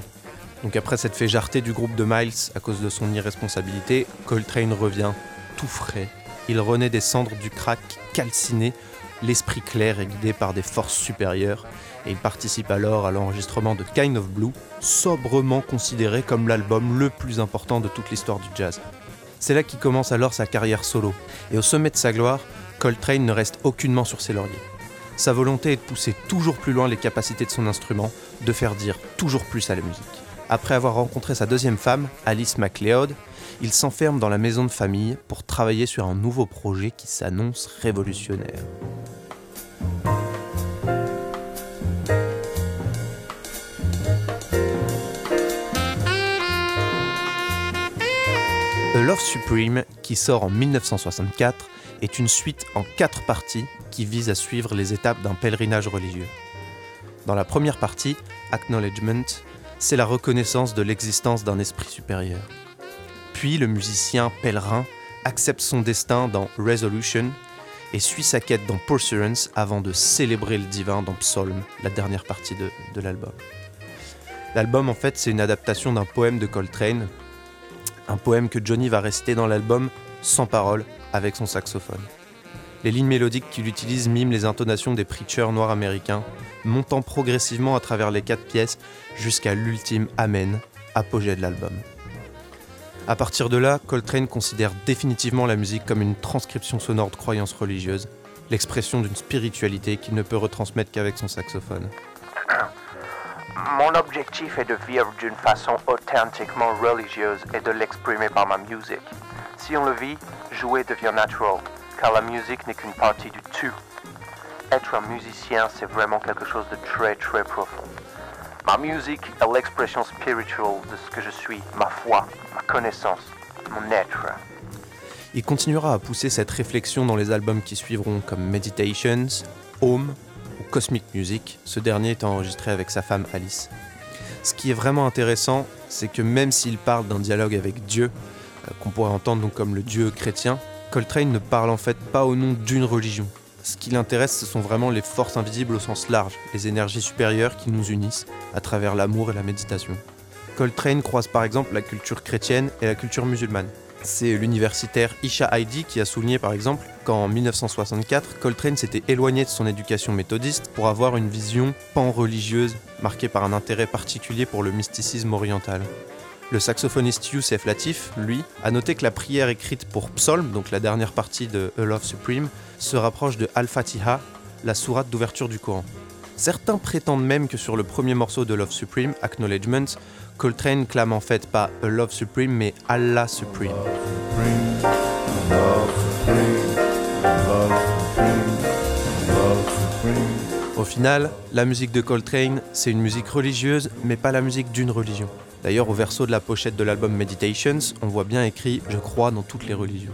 Donc après cette féjarté du groupe de Miles à cause de son irresponsabilité, Coltrane revient tout frais il renaît des cendres du crack calciné, l'esprit clair et guidé par des forces supérieures, et il participe alors à l'enregistrement de Kind of Blue, sobrement considéré comme l'album le plus important de toute l'histoire du jazz. C'est là qu'il commence alors sa carrière solo, et au sommet de sa gloire, Coltrane ne reste aucunement sur ses lauriers. Sa volonté est de pousser toujours plus loin les capacités de son instrument, de faire dire toujours plus à la musique. Après avoir rencontré sa deuxième femme, Alice MacLeod, il s'enferme dans la maison de famille pour travailler sur un nouveau projet qui s'annonce révolutionnaire. A Love Supreme, qui sort en 1964, est une suite en quatre parties qui vise à suivre les étapes d'un pèlerinage religieux. Dans la première partie, Acknowledgement, c'est la reconnaissance de l'existence d'un esprit supérieur. Puis le musicien pèlerin accepte son destin dans Resolution et suit sa quête dans Pursuance avant de célébrer le divin dans Psalm, la dernière partie de, de l'album. L'album, en fait, c'est une adaptation d'un poème de Coltrane, un poème que Johnny va réciter dans l'album sans parole avec son saxophone. Les lignes mélodiques qu'il utilise miment les intonations des preachers noirs américains, montant progressivement à travers les quatre pièces jusqu'à l'ultime Amen, apogée de l'album. À partir de là, Coltrane considère définitivement la musique comme une transcription sonore de croyances religieuses, l'expression d'une spiritualité qu'il ne peut retransmettre qu'avec son saxophone. Mon objectif est de vivre d'une façon authentiquement religieuse et de l'exprimer par ma musique. Si on le vit, jouer devient naturel, car la musique n'est qu'une partie du tout. Être un musicien, c'est vraiment quelque chose de très très profond. Ma musique est l'expression spirituelle de ce que je suis, ma foi, ma connaissance, mon être. Il continuera à pousser cette réflexion dans les albums qui suivront comme Meditations, Home ou Cosmic Music, ce dernier étant enregistré avec sa femme Alice. Ce qui est vraiment intéressant, c'est que même s'il parle d'un dialogue avec Dieu, euh, qu'on pourrait entendre comme le Dieu chrétien, Coltrane ne parle en fait pas au nom d'une religion. Ce qui l'intéresse, ce sont vraiment les forces invisibles au sens large, les énergies supérieures qui nous unissent à travers l'amour et la méditation. Coltrane croise par exemple la culture chrétienne et la culture musulmane. C'est l'universitaire Isha Heidi qui a souligné par exemple qu'en 1964, Coltrane s'était éloigné de son éducation méthodiste pour avoir une vision pan-religieuse marquée par un intérêt particulier pour le mysticisme oriental. Le saxophoniste Youssef Latif, lui, a noté que la prière écrite pour Psalm, donc la dernière partie de A Love Supreme, se rapproche de Al-Fatiha, la sourate d'ouverture du Coran. Certains prétendent même que sur le premier morceau de Love Supreme, Acknowledgement, Coltrane clame en fait pas A Love Supreme mais Allah Supreme. Au final, la musique de Coltrane, c'est une musique religieuse, mais pas la musique d'une religion. D'ailleurs, au verso de la pochette de l'album Meditations, on voit bien écrit Je crois dans toutes les religions.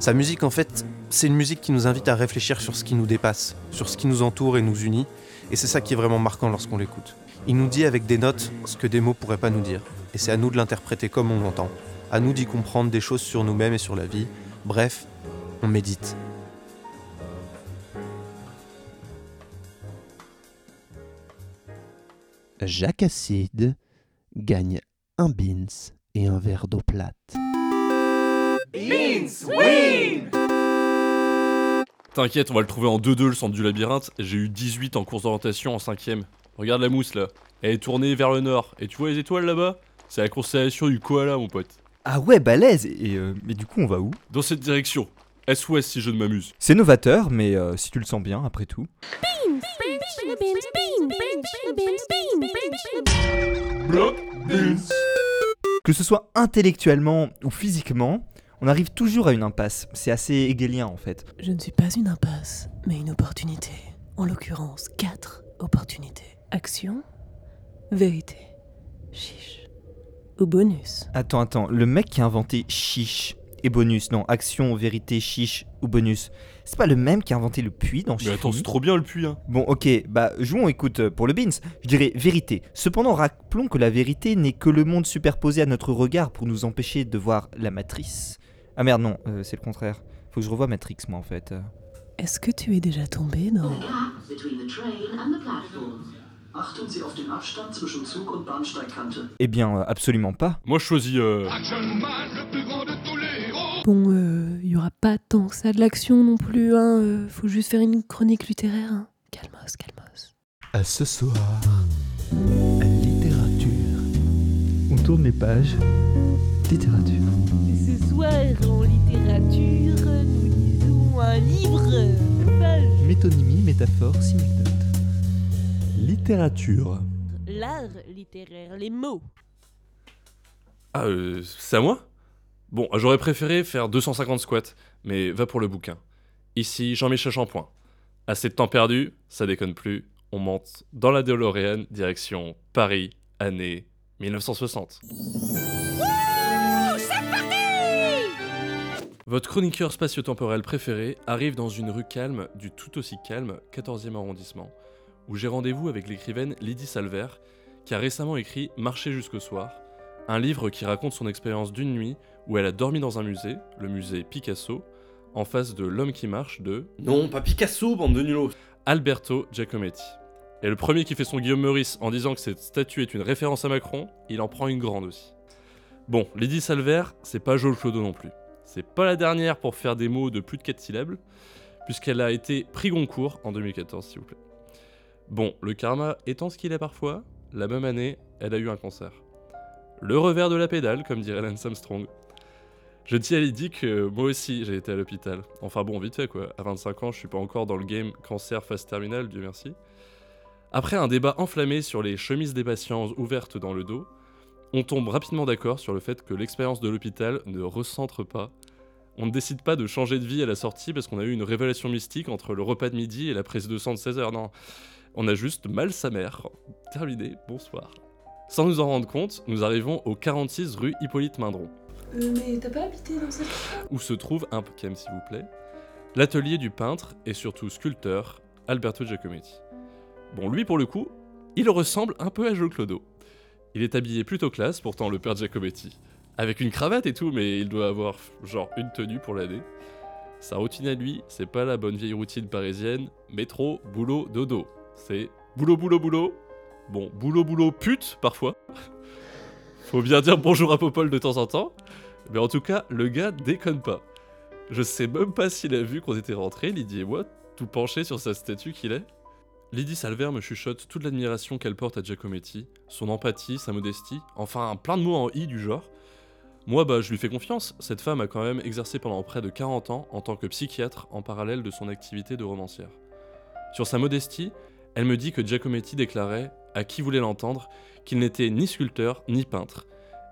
Sa musique, en fait, c'est une musique qui nous invite à réfléchir sur ce qui nous dépasse, sur ce qui nous entoure et nous unit, et c'est ça qui est vraiment marquant lorsqu'on l'écoute. Il nous dit avec des notes ce que des mots pourraient pas nous dire, et c'est à nous de l'interpréter comme on l'entend, à nous d'y comprendre des choses sur nous-mêmes et sur la vie, bref, on médite. Jacques Acide gagne un beans et un verre d'eau plate. Beans win T'inquiète, on va le trouver en 2-2 le centre du labyrinthe. J'ai eu 18 en course d'orientation en 5ème. Regarde la mousse là. Elle est tournée vers le nord. Et tu vois les étoiles là-bas? C'est la constellation du koala, mon pote. Ah ouais, balèze Et euh, mais du coup, on va où? Dans cette direction. Est-ouest si je ne m'amuse. C'est novateur, mais euh, si tu le sens bien, après tout. Que ce soit intellectuellement ou physiquement, on arrive toujours à une impasse. C'est assez hegelien en fait. Je ne suis pas une impasse, mais une opportunité. En l'occurrence, quatre opportunités. Action, vérité, chiche ou bonus. Attends, attends, le mec qui a inventé chiche et bonus, non, action, vérité, chiche ou bonus, c'est pas le même qui a inventé le puits dans Mais attends, c'est trop bien le puits, hein. Bon, ok, bah jouons, écoute, pour le Beans, je dirais vérité. Cependant, rappelons que la vérité n'est que le monde superposé à notre regard pour nous empêcher de voir la matrice. Ah merde, non, euh, c'est le contraire. Faut que je revoie Matrix, moi, en fait. euh. Est-ce que tu es déjà tombé dans... Eh bien, euh, absolument pas. Moi je choisis. euh, Bon, euh, il y aura pas tant que ça de l'action non plus, hein. euh, faut juste faire une chronique littéraire, hein. Calmos, calmos. À ce soir, à littérature. On tourne les pages. Littérature. Ce soir, en littérature, nous lisons un livre. Page. Métonymie, métaphore, synecdote. Littérature. L'art littéraire, les mots. Ah, euh, c'est à moi? Bon, j'aurais préféré faire 250 squats, mais va pour le bouquin. Ici, Jean-Michel Champoint. Assez de temps perdu, ça déconne plus. On monte dans la DeLorean, direction Paris, année 1960. Votre chroniqueur spatio-temporel préféré arrive dans une rue calme, du tout aussi calme, 14e arrondissement, où j'ai rendez-vous avec l'écrivaine Lydie Salver, qui a récemment écrit Marcher jusqu'au soir, un livre qui raconte son expérience d'une nuit où elle a dormi dans un musée, le musée Picasso, en face de L'homme qui marche de. Non, pas Picasso, bande de nulos Alberto Giacometti. Et le premier qui fait son Guillaume Meurice en disant que cette statue est une référence à Macron, il en prend une grande aussi. Bon, Lydie Salver, c'est pas Joel Clodo non plus. C'est pas la dernière pour faire des mots de plus de 4 syllabes, puisqu'elle a été prix Goncourt en 2014, s'il vous plaît. Bon, le karma étant ce qu'il est parfois, la même année, elle a eu un cancer. Le revers de la pédale, comme dirait Lance Armstrong. Je dis à Lydie que moi aussi j'ai été à l'hôpital. Enfin bon, vite fait quoi. À 25 ans, je suis pas encore dans le game cancer phase terminale, Dieu merci. Après un débat enflammé sur les chemises des patients ouvertes dans le dos, on tombe rapidement d'accord sur le fait que l'expérience de l'hôpital ne recentre pas. On ne décide pas de changer de vie à la sortie parce qu'on a eu une révélation mystique entre le repas de midi et la prise de sang de 16 heures. Non, on a juste mal sa mère. Terminé, bonsoir. Sans nous en rendre compte, nous arrivons au 46 rue Hippolyte Mindron mais t'as pas habité dans cette... où se trouve un Pokémon s'il vous plaît, l'atelier du peintre et surtout sculpteur Alberto Giacometti. Bon, lui pour le coup, il ressemble un peu à Joe Clodo. Il est habillé plutôt classe, pourtant le père Giacometti. Avec une cravate et tout, mais il doit avoir genre une tenue pour l'année. Sa routine à lui, c'est pas la bonne vieille routine parisienne, métro, boulot, dodo. C'est boulot, boulot, boulot. Bon, boulot, boulot, pute parfois. Faut bien dire bonjour à Popol de temps en temps. Mais en tout cas, le gars déconne pas. Je sais même pas s'il a vu qu'on était rentrés, Lydie et moi, tout penchés sur sa statue qu'il est. Lydie Salver me chuchote toute l'admiration qu'elle porte à Giacometti, son empathie, sa modestie, enfin plein de mots en i du genre. Moi, bah, je lui fais confiance, cette femme a quand même exercé pendant près de 40 ans en tant que psychiatre en parallèle de son activité de romancière. Sur sa modestie, elle me dit que Giacometti déclarait, à qui voulait l'entendre, qu'il n'était ni sculpteur ni peintre,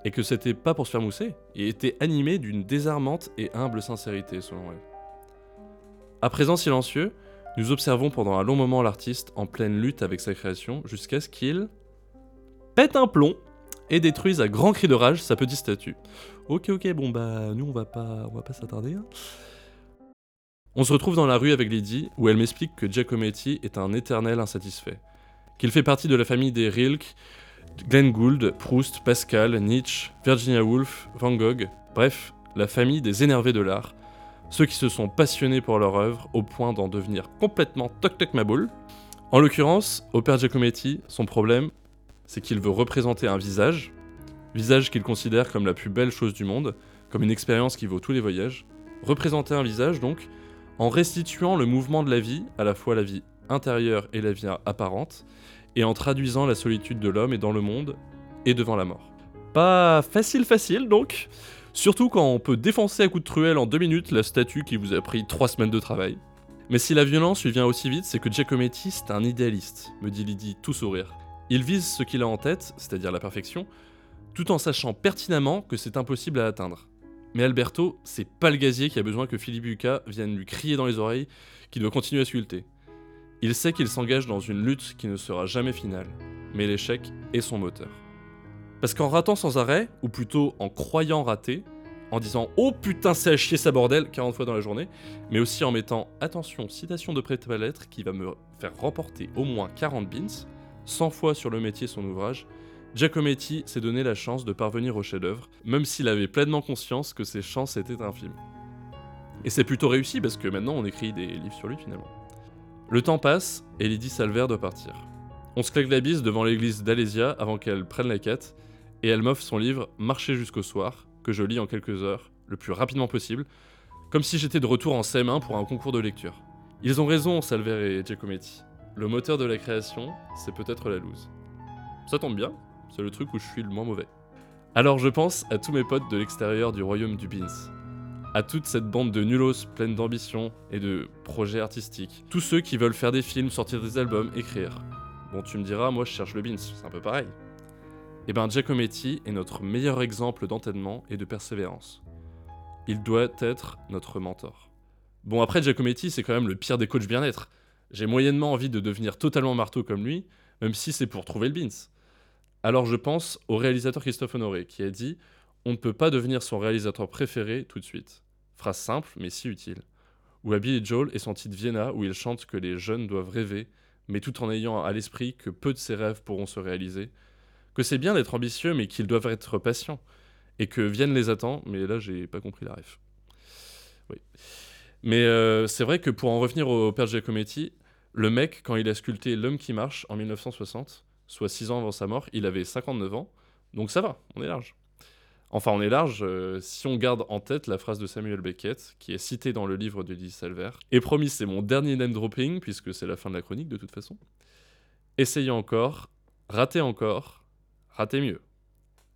et que c'était pas pour se faire mousser, il était animé d'une désarmante et humble sincérité selon elle. À présent silencieux, nous observons pendant un long moment l'artiste en pleine lutte avec sa création jusqu'à ce qu'il pète un plomb et détruise à grands cris de rage sa petite statue. Ok ok bon bah nous on va pas on va pas s'attarder. hein. On se retrouve dans la rue avec Lydie, où elle m'explique que Giacometti est un éternel insatisfait, qu'il fait partie de la famille des Rilke, Glenn Gould, Proust, Pascal, Nietzsche, Virginia Woolf, Van Gogh, bref, la famille des énervés de l'art, ceux qui se sont passionnés pour leur œuvre au point d'en devenir complètement toc-toc ma boule. En l'occurrence, au père Giacometti, son problème, c'est qu'il veut représenter un visage, visage qu'il considère comme la plus belle chose du monde, comme une expérience qui vaut tous les voyages. Représenter un visage, donc, en restituant le mouvement de la vie, à la fois la vie intérieure et la vie apparente, et en traduisant la solitude de l'homme et dans le monde, et devant la mort. Pas facile facile donc, surtout quand on peut défoncer à coups de truelle en deux minutes la statue qui vous a pris trois semaines de travail. Mais si la violence lui vient aussi vite, c'est que Giacometti c'est un idéaliste, me dit Lydie tout sourire. Il vise ce qu'il a en tête, c'est-à-dire la perfection, tout en sachant pertinemment que c'est impossible à atteindre. Mais Alberto, c'est pas le gazier qui a besoin que Philippe Lucas vienne lui crier dans les oreilles qu'il doit continuer à sculpter. Il sait qu'il s'engage dans une lutte qui ne sera jamais finale, mais l'échec est son moteur. Parce qu'en ratant sans arrêt, ou plutôt en croyant rater, en disant Oh putain, c'est à chier sa bordel 40 fois dans la journée, mais aussi en mettant Attention, citation de prêt à lettre qui va me faire remporter au moins 40 bins, 100 fois sur le métier son ouvrage, Giacometti s'est donné la chance de parvenir au chef-d'œuvre, même s'il avait pleinement conscience que ses chances étaient infimes. Et c'est plutôt réussi parce que maintenant on écrit des livres sur lui finalement. Le temps passe et Lydie Salver doit partir. On se claque la bise devant l'église d'Alésia avant qu'elle prenne la quête, et elle m'offre son livre Marcher jusqu'au soir, que je lis en quelques heures, le plus rapidement possible, comme si j'étais de retour en CM1 pour un concours de lecture. Ils ont raison, Salver et Giacometti. Le moteur de la création, c'est peut-être la loose. Ça tombe bien, c'est le truc où je suis le moins mauvais. Alors je pense à tous mes potes de l'extérieur du royaume du Beans. À toute cette bande de nulos pleine d'ambition et de projets artistiques. Tous ceux qui veulent faire des films, sortir des albums, écrire. Bon, tu me diras, moi je cherche le Beans, c'est un peu pareil. Eh ben, Giacometti est notre meilleur exemple d'entêtement et de persévérance. Il doit être notre mentor. Bon, après, Giacometti, c'est quand même le pire des coachs bien-être. J'ai moyennement envie de devenir totalement marteau comme lui, même si c'est pour trouver le Beans. Alors je pense au réalisateur Christophe Honoré qui a dit On ne peut pas devenir son réalisateur préféré tout de suite. Phrase simple mais si utile. Ou à Billy Joel et son titre Vienna où il chante que les jeunes doivent rêver, mais tout en ayant à l'esprit que peu de ses rêves pourront se réaliser. Que c'est bien d'être ambitieux mais qu'ils doivent être patients. Et que viennent les attends, mais là j'ai pas compris la ref. Oui. Mais euh, c'est vrai que pour en revenir au père Giacometti, le mec, quand il a sculpté L'homme qui marche en 1960, soit 6 ans avant sa mort, il avait 59 ans, donc ça va, on est large. Enfin, on est large euh, si on garde en tête la phrase de Samuel Beckett, qui est citée dans le livre de Lee Salver. Et promis, c'est mon dernier name dropping, puisque c'est la fin de la chronique de toute façon. Essayez encore, ratez encore, ratez mieux.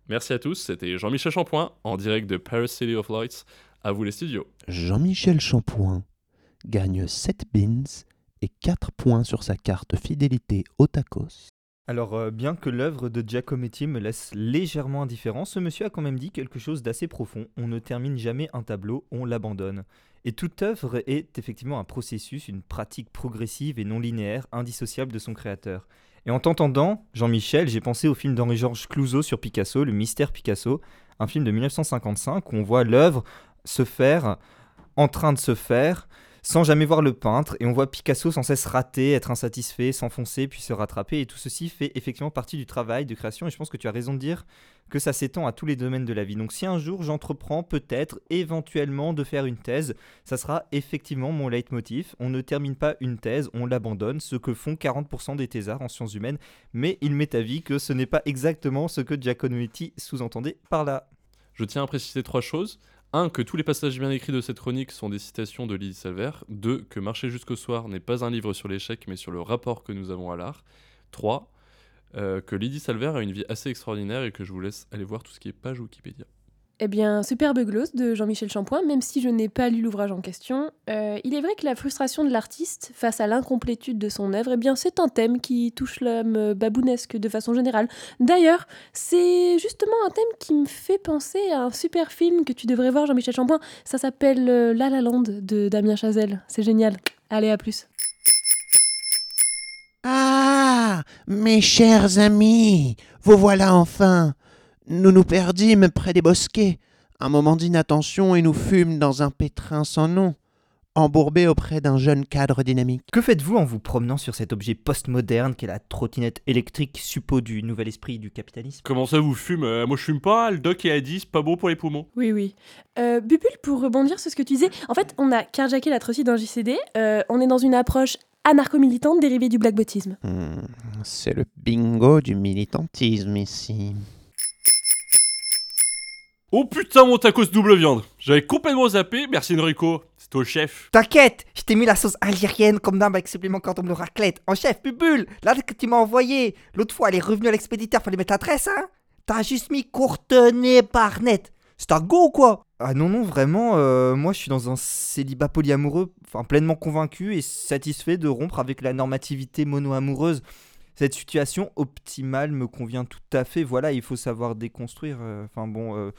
Merci à tous, c'était Jean-Michel Champoint, en direct de Paris City of Lights. À vous les studios. Jean-Michel Champoint gagne 7 bins et 4 points sur sa carte fidélité au tacos. Alors, euh, bien que l'œuvre de Giacometti me laisse légèrement indifférent, ce monsieur a quand même dit quelque chose d'assez profond. On ne termine jamais un tableau, on l'abandonne. Et toute œuvre est effectivement un processus, une pratique progressive et non linéaire, indissociable de son créateur. Et en t'entendant, Jean-Michel, j'ai pensé au film d'Henri-Georges Clouzot sur Picasso, Le Mystère Picasso, un film de 1955 où on voit l'œuvre se faire, en train de se faire, sans jamais voir le peintre, et on voit Picasso sans cesse rater, être insatisfait, s'enfoncer, puis se rattraper, et tout ceci fait effectivement partie du travail de création, et je pense que tu as raison de dire que ça s'étend à tous les domaines de la vie. Donc si un jour j'entreprends peut-être, éventuellement, de faire une thèse, ça sera effectivement mon leitmotiv. On ne termine pas une thèse, on l'abandonne, ce que font 40% des thésards en sciences humaines, mais il m'est avis que ce n'est pas exactement ce que Giacometti sous-entendait par là. Je tiens à préciser trois choses. 1. Que tous les passages bien écrits de cette chronique sont des citations de Lydie Salver. 2. Que Marcher jusqu'au soir n'est pas un livre sur l'échec, mais sur le rapport que nous avons à l'art. 3. Euh, que Lydie Salver a une vie assez extraordinaire et que je vous laisse aller voir tout ce qui est page Wikipédia. Eh bien, superbe de Jean-Michel Champoint, même si je n'ai pas lu l'ouvrage en question. Euh, il est vrai que la frustration de l'artiste face à l'incomplétude de son œuvre, eh bien, c'est un thème qui touche l'homme babounesque de façon générale. D'ailleurs, c'est justement un thème qui me fait penser à un super film que tu devrais voir, Jean-Michel Champoint. Ça s'appelle euh, La La Land de Damien Chazelle. C'est génial. Allez, à plus. Ah, mes chers amis, vous voilà enfin. Nous nous perdîmes près des bosquets. Un moment d'inattention et nous fûmes dans un pétrin sans nom. embourbé auprès d'un jeune cadre dynamique. Que faites-vous en vous promenant sur cet objet postmoderne qu'est la trottinette électrique suppôt du nouvel esprit du capitalisme? Comment ça vous fume? Euh, Moi je fume pas, le doc a dit c'est pas bon pour les poumons. Oui, oui. Euh, Bubule, pour rebondir sur ce que tu disais, en fait, on a carjacké la trottinette d'un JCD. euh, on est dans une approche anarcho-militante dérivée du blackbotisme. Hmm, c'est le bingo du militantisme ici. Oh putain mon tacos double viande J'avais complètement zappé, merci Enrico, c'est toi le chef. T'inquiète, je t'ai mis la sauce algérienne comme d'hab avec supplément cordon bleu raclette. En chef, Bubule, là que tu m'as envoyé, l'autre fois elle est revenue à l'expéditeur, fallait mettre l'adresse, hein T'as juste mis Courtenay Barnett. C'est un go ou quoi Ah non, non, vraiment, euh, moi je suis dans un célibat polyamoureux, enfin pleinement convaincu et satisfait de rompre avec la normativité mono-amoureuse. Cette situation optimale me convient tout à fait. Voilà, il faut savoir déconstruire. euh, Enfin bon, euh,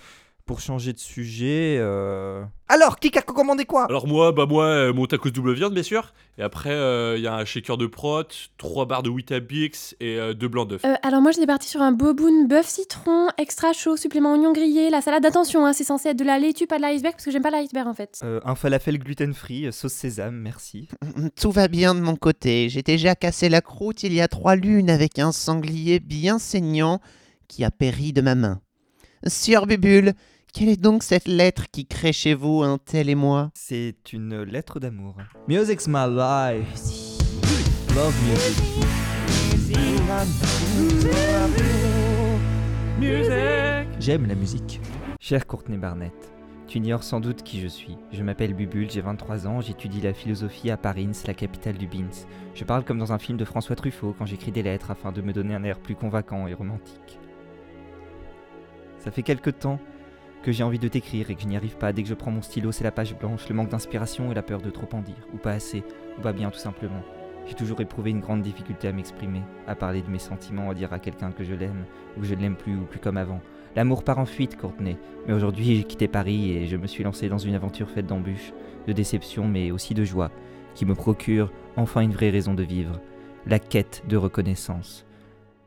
pour changer de sujet. euh, Alors, qui a commandé quoi? Alors moi, bah moi, euh, mon tacos double viande bien sûr. Et après, il y a un shaker de prot, 3 barres de Weetabix et 2 blancs d'œufs. Euh, alors moi j'étais partie sur un boboon bœuf citron, extra chaud, supplément oignon grillé, la salade. Attention, hein, c'est censé être de la laitue, pas de l'iceberg, parce que j'aime pas l'iceberg en fait. euh, un falafel gluten-free, euh, sauce sésame, merci. Tout va bien de mon côté. J'ai déjà cassé la croûte il y a trois lunes avec un sanglier bien saignant qui a péri de ma main. Sieur Bubule, quelle est donc cette lettre qui crée chez vous un tel et moi C'est une lettre d'amour. Music's my life. Love music. J'aime la musique. Cher Courtney Barnett, tu ignores sans doute qui je suis. Je m'appelle Bubule, j'ai 23 ans, j'étudie la philosophie à Paris, la capitale du Beans. Je parle comme dans un film de François Truffaut quand j'écris des lettres afin de me donner un air plus convaincant et romantique. Ça fait quelque temps que j'ai envie de t'écrire et que je n'y arrive pas. Dès que je prends mon stylo, c'est la page blanche, le manque d'inspiration et la peur de trop en dire, ou pas assez, ou pas bien tout simplement. J'ai toujours éprouvé une grande difficulté à m'exprimer, à parler de mes sentiments, à dire à quelqu'un que je l'aime, ou que je ne l'aime plus, ou plus comme avant. L'amour part en fuite, Courtenay. Mais aujourd'hui, j'ai quitté Paris et je me suis lancé dans une aventure faite d'embûches, de déceptions, mais aussi de joie, qui me procure enfin une vraie raison de vivre. La quête de reconnaissance.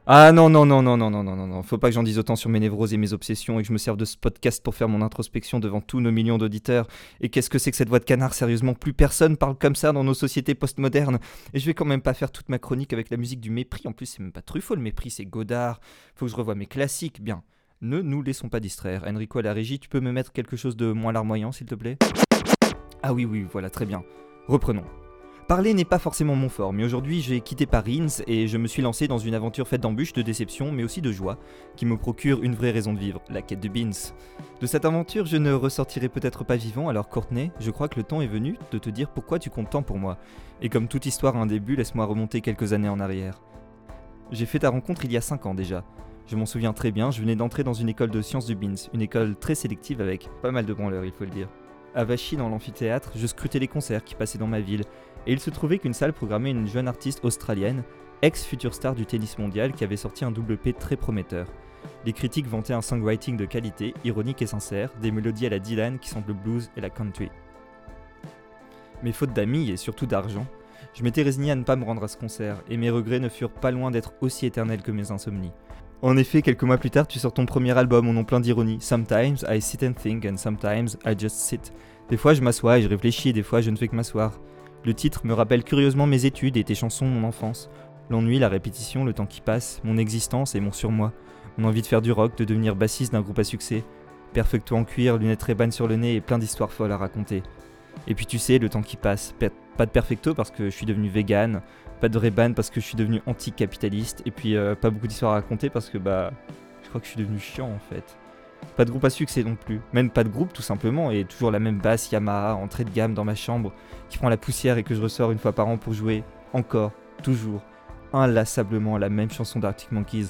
Ah non, non, non, non, non, non, non, non, non. Faut pas que j'en dise autant sur mes névroses et mes obsessions et que je me serve de ce podcast pour faire mon introspection devant tous nos millions d'auditeurs. Et qu'est-ce que c'est que cette voix de canard? Sérieusement, plus personne parle comme ça dans nos sociétés postmodernes. Et je vais quand même pas faire toute ma chronique avec la musique du mépris. En plus, c'est même pas Truffaut le mépris, c'est Godard. Faut que je revoie mes classiques. Bien. Ne nous laissons pas distraire. Enrico à la régie, tu peux me mettre quelque chose de moins larmoyant, s'il te plaît? Ah oui, oui, voilà, très bien. Reprenons. Parler n'est pas forcément mon fort, mais aujourd'hui j'ai quitté Paris et je me suis lancé dans une aventure faite d'embûches, de déceptions, mais aussi de joie, qui me procure une vraie raison de vivre, la quête de Beans. De cette aventure, je ne ressortirai peut-être pas vivant, alors Courtney, je crois que le temps est venu de te dire pourquoi tu comptes tant pour moi. Et comme toute histoire a un début, laisse-moi remonter quelques années en arrière. J'ai fait ta rencontre il y a 5 ans déjà. Je m'en souviens très bien, je venais d'entrer dans une école de sciences du Beans, une école très sélective avec pas mal de branleurs, il faut le dire. À Vachy, dans l'amphithéâtre, je scrutais les concerts qui passaient dans ma ville, et il se trouvait qu'une salle programmait une jeune artiste australienne, ex-future star du tennis mondial, qui avait sorti un double P très prometteur. Les critiques vantaient un songwriting de qualité, ironique et sincère, des mélodies à la Dylan qui sentent le blues et la country. Mais faute d'amis et surtout d'argent, je m'étais résigné à ne pas me rendre à ce concert, et mes regrets ne furent pas loin d'être aussi éternels que mes insomnies. En effet, quelques mois plus tard, tu sors ton premier album au nom plein d'ironie. Sometimes I sit and think, and sometimes I just sit. Des fois je m'assois et je réfléchis, des fois je ne fais que m'asseoir. Le titre me rappelle curieusement mes études et tes chansons de mon enfance. L'ennui, la répétition, le temps qui passe, mon existence et mon surmoi. Mon envie de faire du rock, de devenir bassiste d'un groupe à succès. Perfecto en cuir, lunettes Ray-Ban sur le nez et plein d'histoires folles à raconter. Et puis tu sais, le temps qui passe. Pas de perfecto parce que je suis devenu vegan, pas de Ray-Ban parce que je suis devenu anticapitaliste, et puis euh, pas beaucoup d'histoires à raconter parce que bah, je crois que je suis devenu chiant en fait. Pas de groupe à succès non plus, même pas de groupe tout simplement, et toujours la même basse Yamaha entrée de gamme dans ma chambre qui prend la poussière et que je ressors une fois par an pour jouer encore, toujours, inlassablement la même chanson d'Arctic Monkeys,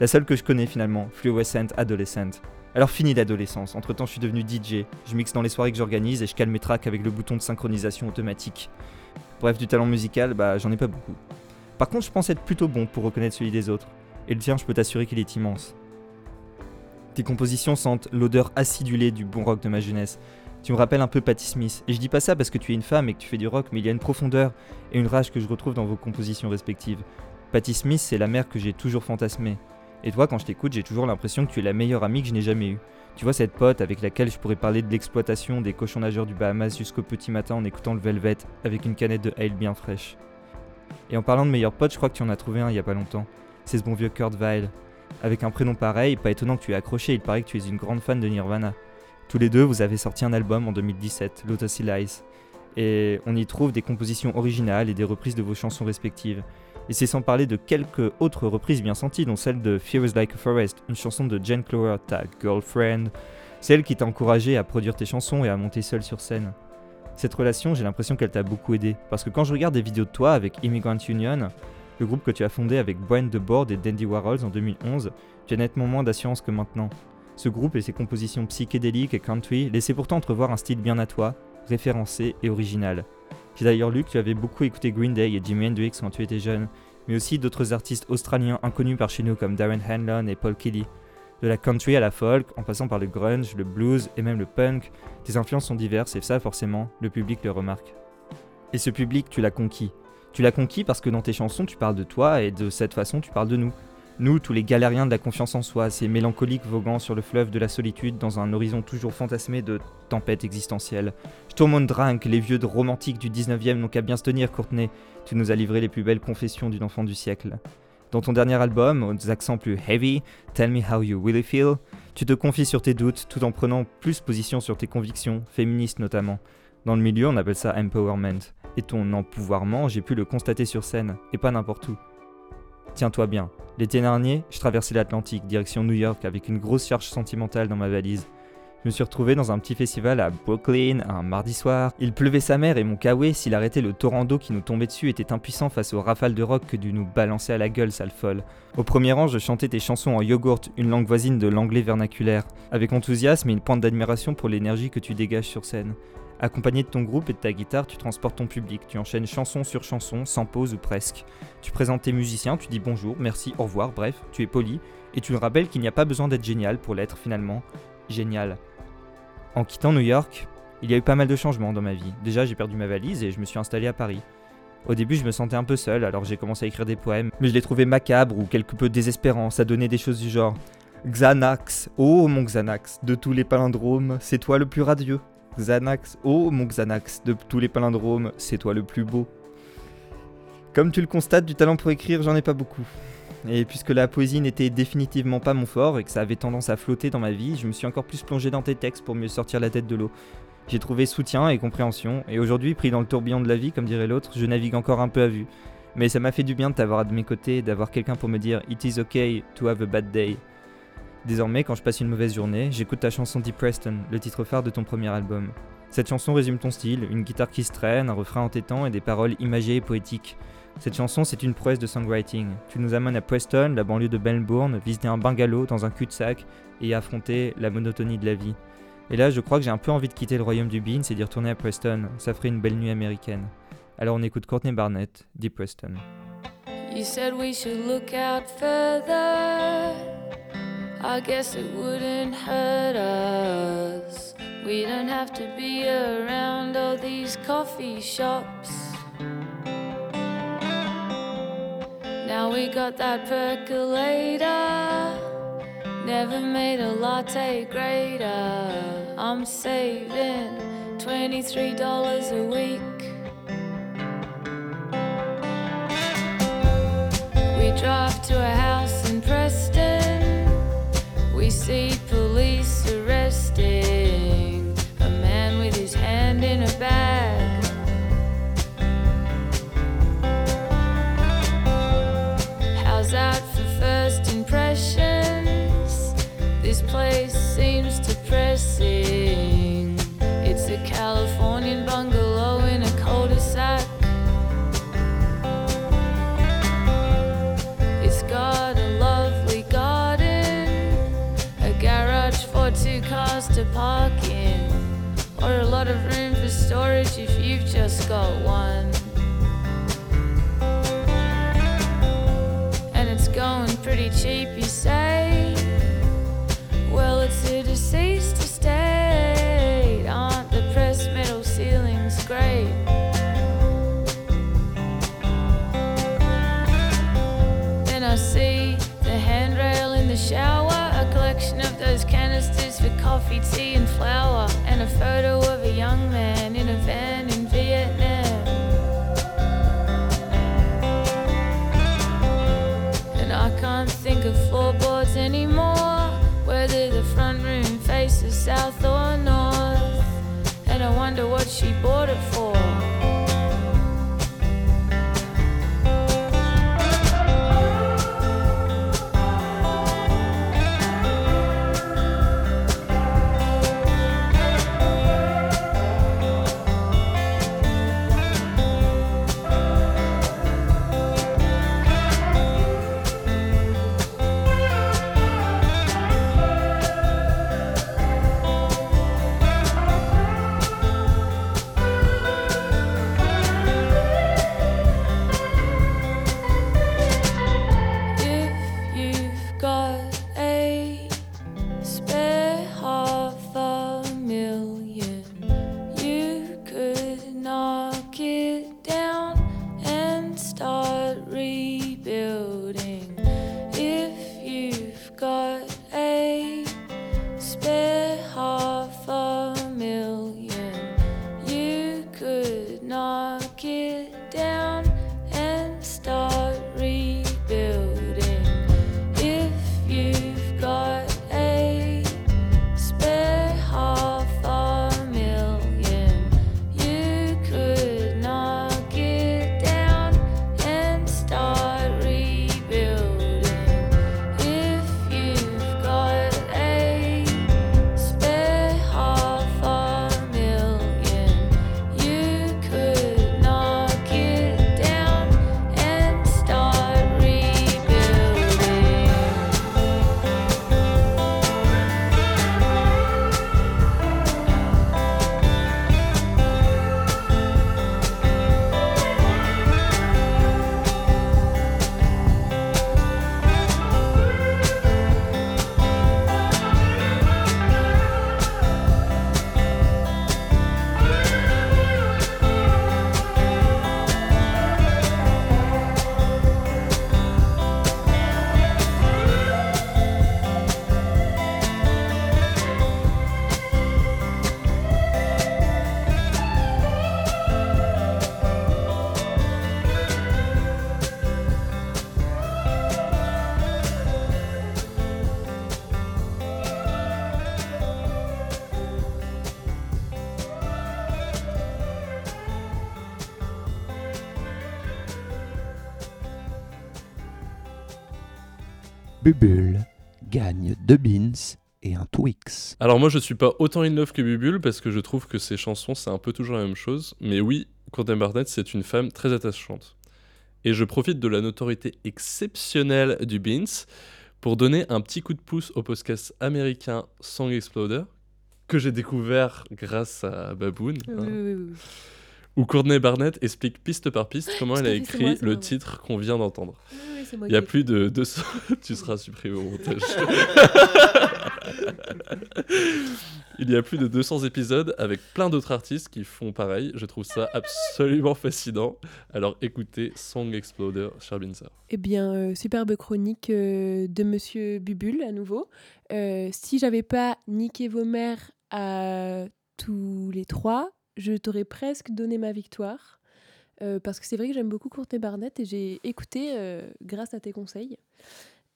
la seule que je connais finalement, Fluorescent Adolescent. Alors fini l'adolescence, entre temps je suis devenu DJ, je mixe dans les soirées que j'organise et je calme mes tracks avec le bouton de synchronisation automatique. Bref, du talent musical, bah j'en ai pas beaucoup. Par contre, je pense être plutôt bon pour reconnaître celui des autres, et le tien, je peux t'assurer qu'il est immense. Tes compositions sentent l'odeur acidulée du bon rock de ma jeunesse. Tu me rappelles un peu Patti Smith, et je dis pas ça parce que tu es une femme et que tu fais du rock, mais il y a une profondeur et une rage que je retrouve dans vos compositions respectives. Patti Smith, c'est la mère que j'ai toujours fantasmée. Et toi, quand je t'écoute, j'ai toujours l'impression que tu es la meilleure amie que je n'ai jamais eue. Tu vois cette pote avec laquelle je pourrais parler de l'exploitation des cochons nageurs du Bahamas jusqu'au petit matin en écoutant le Velvet avec une canette de ale bien fraîche. Et en parlant de meilleurs potes, je crois que tu en as trouvé un il y a pas longtemps. C'est ce bon vieux Kurt Weill. Avec un prénom pareil, pas étonnant que tu aies accroché, il paraît que tu es une grande fan de Nirvana. Tous les deux, vous avez sorti un album en 2017, Lotus Lies. Et on y trouve des compositions originales et des reprises de vos chansons respectives. Et c'est sans parler de quelques autres reprises bien senties, dont celle de Fear Like a Forest, une chanson de Jen Clower, ta girlfriend, celle qui t'a encouragé à produire tes chansons et à monter seul sur scène. Cette relation, j'ai l'impression qu'elle t'a beaucoup aidé, parce que quand je regarde des vidéos de toi avec Immigrant Union, le groupe que tu as fondé avec Brian DeBoard et Dandy Warhols en 2011, tu as nettement moins d'assurance que maintenant. Ce groupe et ses compositions psychédéliques et country laissaient pourtant entrevoir un style bien à toi, référencé et original. J'ai d'ailleurs lu que tu avais beaucoup écouté Green Day et Jimi Hendrix quand tu étais jeune, mais aussi d'autres artistes australiens inconnus par chez nous comme Darren Hanlon et Paul Kelly. De la country à la folk, en passant par le grunge, le blues et même le punk, tes influences sont diverses et ça forcément, le public le remarque. Et ce public, tu l'as conquis. Tu l'as conquis parce que dans tes chansons, tu parles de toi et de cette façon, tu parles de nous. Nous, tous les galériens de la confiance en soi, ces mélancoliques voguant sur le fleuve de la solitude dans un horizon toujours fantasmé de tempêtes existentielles. Sturm und Drang, les vieux romantiques du 19e n'ont qu'à bien se tenir, Courtenay. Tu nous as livré les plus belles confessions d'une enfant du siècle. Dans ton dernier album, aux accents plus heavy, Tell Me How You Really Feel, tu te confies sur tes doutes tout en prenant plus position sur tes convictions, féministes notamment. Dans le milieu, on appelle ça empowerment. Et ton empouvoirment, j'ai pu le constater sur scène, et pas n'importe où. Tiens-toi bien, l'été dernier, je traversais l'Atlantique, direction New York, avec une grosse charge sentimentale dans ma valise. Je me suis retrouvé dans un petit festival à Brooklyn un mardi soir. Il pleuvait sa mère et mon kawaii, s'il arrêtait le torrent d'eau qui nous tombait dessus, était impuissant face aux rafales de rock que dû nous balancer à la gueule, sale folle. Au premier rang, je chantais tes chansons en yogourt, une langue voisine de l'anglais vernaculaire, avec enthousiasme et une pointe d'admiration pour l'énergie que tu dégages sur scène. Accompagné de ton groupe et de ta guitare, tu transportes ton public, tu enchaînes chanson sur chanson, sans pause ou presque. Tu présentes tes musiciens, tu dis bonjour, merci, au revoir, bref, tu es poli, et tu rappelles qu'il n'y a pas besoin d'être génial pour l'être finalement. Génial. En quittant New York, il y a eu pas mal de changements dans ma vie. Déjà, j'ai perdu ma valise et je me suis installé à Paris. Au début, je me sentais un peu seul, alors j'ai commencé à écrire des poèmes, mais je les trouvais macabres ou quelque peu désespérants, ça donnait des choses du genre Xanax, oh mon Xanax, de tous les palindromes, c'est toi le plus radieux. Xanax, oh mon Xanax, de tous les palindromes, c'est toi le plus beau. Comme tu le constates, du talent pour écrire, j'en ai pas beaucoup. Et puisque la poésie n'était définitivement pas mon fort et que ça avait tendance à flotter dans ma vie, je me suis encore plus plongé dans tes textes pour mieux sortir la tête de l'eau. J'ai trouvé soutien et compréhension, et aujourd'hui, pris dans le tourbillon de la vie, comme dirait l'autre, je navigue encore un peu à vue. Mais ça m'a fait du bien de t'avoir de mes côtés d'avoir quelqu'un pour me dire It is okay to have a bad day. Désormais, quand je passe une mauvaise journée, j'écoute ta chanson Deep Preston, le titre phare de ton premier album. Cette chanson résume ton style, une guitare qui se traîne, un refrain entêtant et des paroles imagées et poétiques. Cette chanson, c'est une prouesse de songwriting. Tu nous amènes à Preston, la banlieue de Melbourne, visiter un bungalow dans un cul-de-sac et affronter la monotonie de la vie. Et là, je crois que j'ai un peu envie de quitter le royaume du Beans et d'y retourner à Preston. Ça ferait une belle nuit américaine. Alors on écoute Courtney Barnett, Deep Preston. You said we should look out further. I guess it wouldn't hurt us. We don't have to be around all these coffee shops. Now we got that percolator. Never made a latte greater. I'm saving $23 a week. We drive to a house. We got one. And it's going pretty cheap, you say? Well, it's a deceased estate. Aren't the pressed metal ceilings great? Then I see the handrail in the shower, a collection of those canisters for coffee, tea, and flour, and a photo wonder what she bought it for. Gagne deux beans et un Twix. Alors moi je suis pas autant in love que Bubule parce que je trouve que ses chansons c'est un peu toujours la même chose. Mais oui, Courtney Barnett c'est une femme très attachante. Et je profite de la notoriété exceptionnelle du Beans pour donner un petit coup de pouce au podcast américain Song Exploder que j'ai découvert grâce à Baboon. Oui, hein, oui, oui, oui. Où Courtney Barnett explique piste par piste comment elle a écrit moi, le moi. titre qu'on vient d'entendre. Oui, oui, Il y a plus de 200... tu seras supprimé au montage. Il y a plus de 200 épisodes avec plein d'autres artistes qui font pareil. Je trouve ça absolument fascinant. Alors écoutez Song Exploder, cher Binzer. Eh bien, euh, superbe chronique euh, de Monsieur Bubule à nouveau. Euh, si j'avais pas niqué vos mères à tous les trois, je t'aurais presque donné ma victoire. Euh, parce que c'est vrai que j'aime beaucoup Courtney Barnett et j'ai écouté euh, grâce à tes conseils.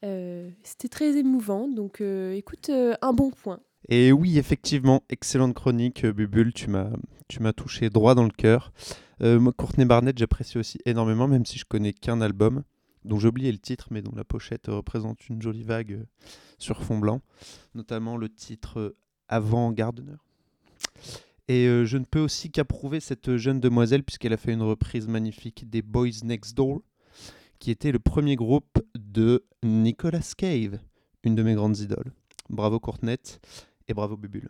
Euh, C'était très émouvant, donc écoute, un bon point. Et oui, effectivement, excellente chronique, Bubule, tu m'as, touché droit dans le cœur. Moi, Courtney Barnett, j'apprécie aussi énormément, même si je connais qu'un album, dont j'ai oublié le titre, mais dont la pochette représente une jolie vague sur fond blanc, notamment le titre Avant Gardener. Et euh, je ne peux aussi qu'approuver cette jeune demoiselle, puisqu'elle a fait une reprise magnifique des Boys Next Door, qui était le premier groupe de Nicolas Cave, une de mes grandes idoles. Bravo Courtney et bravo Bubule.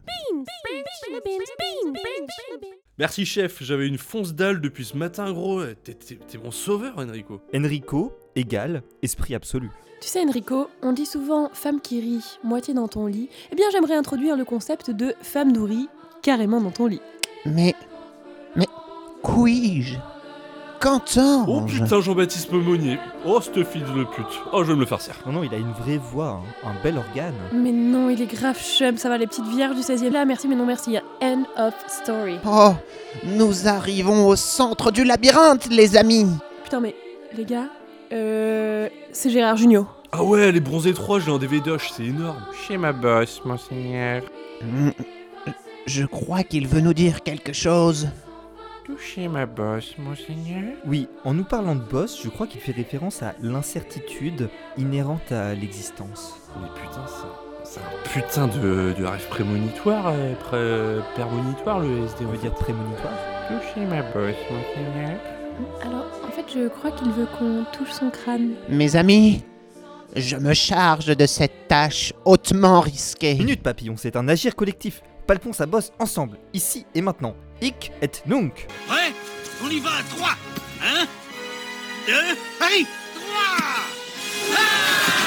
Merci chef, j'avais une fonce dalle depuis ce matin gros. T'es, t'es- t'es mon sauveur Enrico. Enrico égale esprit absolu. Tu sais, Enrico, on dit souvent femme qui rit, moitié dans ton lit. Eh bien, j'aimerais introduire le concept de femme nourrie, carrément dans ton lit. Mais. Mais. Qui-je Quentin Oh putain, Jean-Baptiste Monnier. Oh, ce fils de pute. Oh, je vais me le farcir. Non, non, il a une vraie voix, hein, un bel organe. Mais non, il est grave chum, ça va les petites vierges du 16e. Là, merci, mais non merci. End of story. Oh, nous arrivons au centre du labyrinthe, les amis. Putain, mais les gars, euh. C'est Gérard Junio. Ah ouais, les bronzés 3, je l'ai en DVD-doche, c'est énorme. Chez ma bosse, monseigneur. Je crois qu'il veut nous dire quelque chose. Touchez ma bosse, monseigneur. Oui, en nous parlant de boss, je crois qu'il fait référence à l'incertitude inhérente à l'existence. Mais putain, c'est- c'est un putain de, de rêve prémonitoire, euh, pré- permonitoire, le SD. On veut dire prémonitoire Touchez ma bosse, monseigneur. Alors, en fait, je crois qu'il veut qu'on touche son crâne. Mes amis, je me charge de cette tâche hautement risquée. Minute papillon, c'est un agir collectif. Palpons sa bosse ensemble, ici et maintenant. Hic et nunc. Prêt On y va à 3 1, 2, allez 3 Lâchez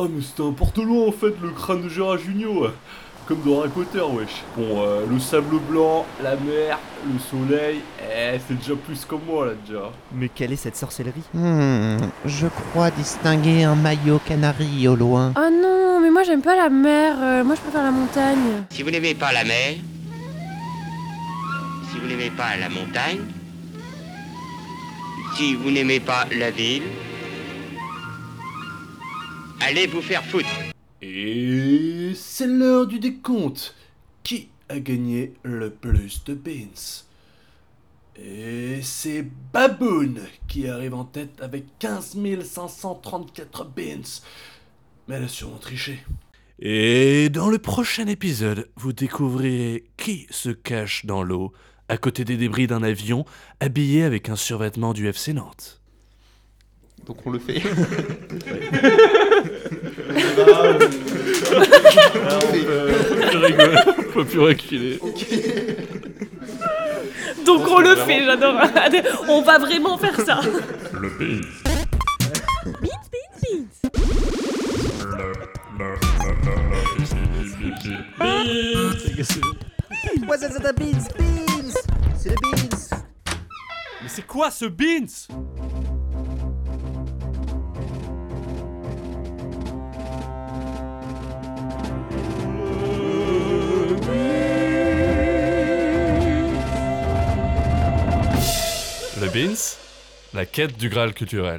Oh mais c'était un porte-loin en fait, le crâne de Gérard Junio. Comme dans Harry Potter, wesh. Bon, euh, le sable blanc, la mer, le soleil, eh, c'est déjà plus comme moi là déjà. Mais quelle est cette sorcellerie? Hmm, je crois distinguer un maillot canari au loin. Oh non, mais moi j'aime pas la mer, euh, moi je préfère la montagne. Si vous n'aimez pas la mer, si vous n'aimez pas la montagne, si vous n'aimez pas la ville, allez vous faire foutre. Et c'est l'heure du décompte. Qui a gagné le plus de beans? Et c'est Baboon qui arrive en tête avec 15 534 beans. Mais elle a sûrement triché. Et dans le prochain épisode, vous découvrirez qui se cache dans l'eau, à côté des débris d'un avion, habillé avec un survêtement du FC Nantes. Donc on le fait. On peut- on peut plus rigoler, on peut plus reculer. Donc on le fait, j'adore. on va vraiment faire ça. Le beans. Beans, beans, beans. What's up, the beans, beans C'est le beans Mais c'est quoi ce beans? Le beans, la quête du Graal culturel.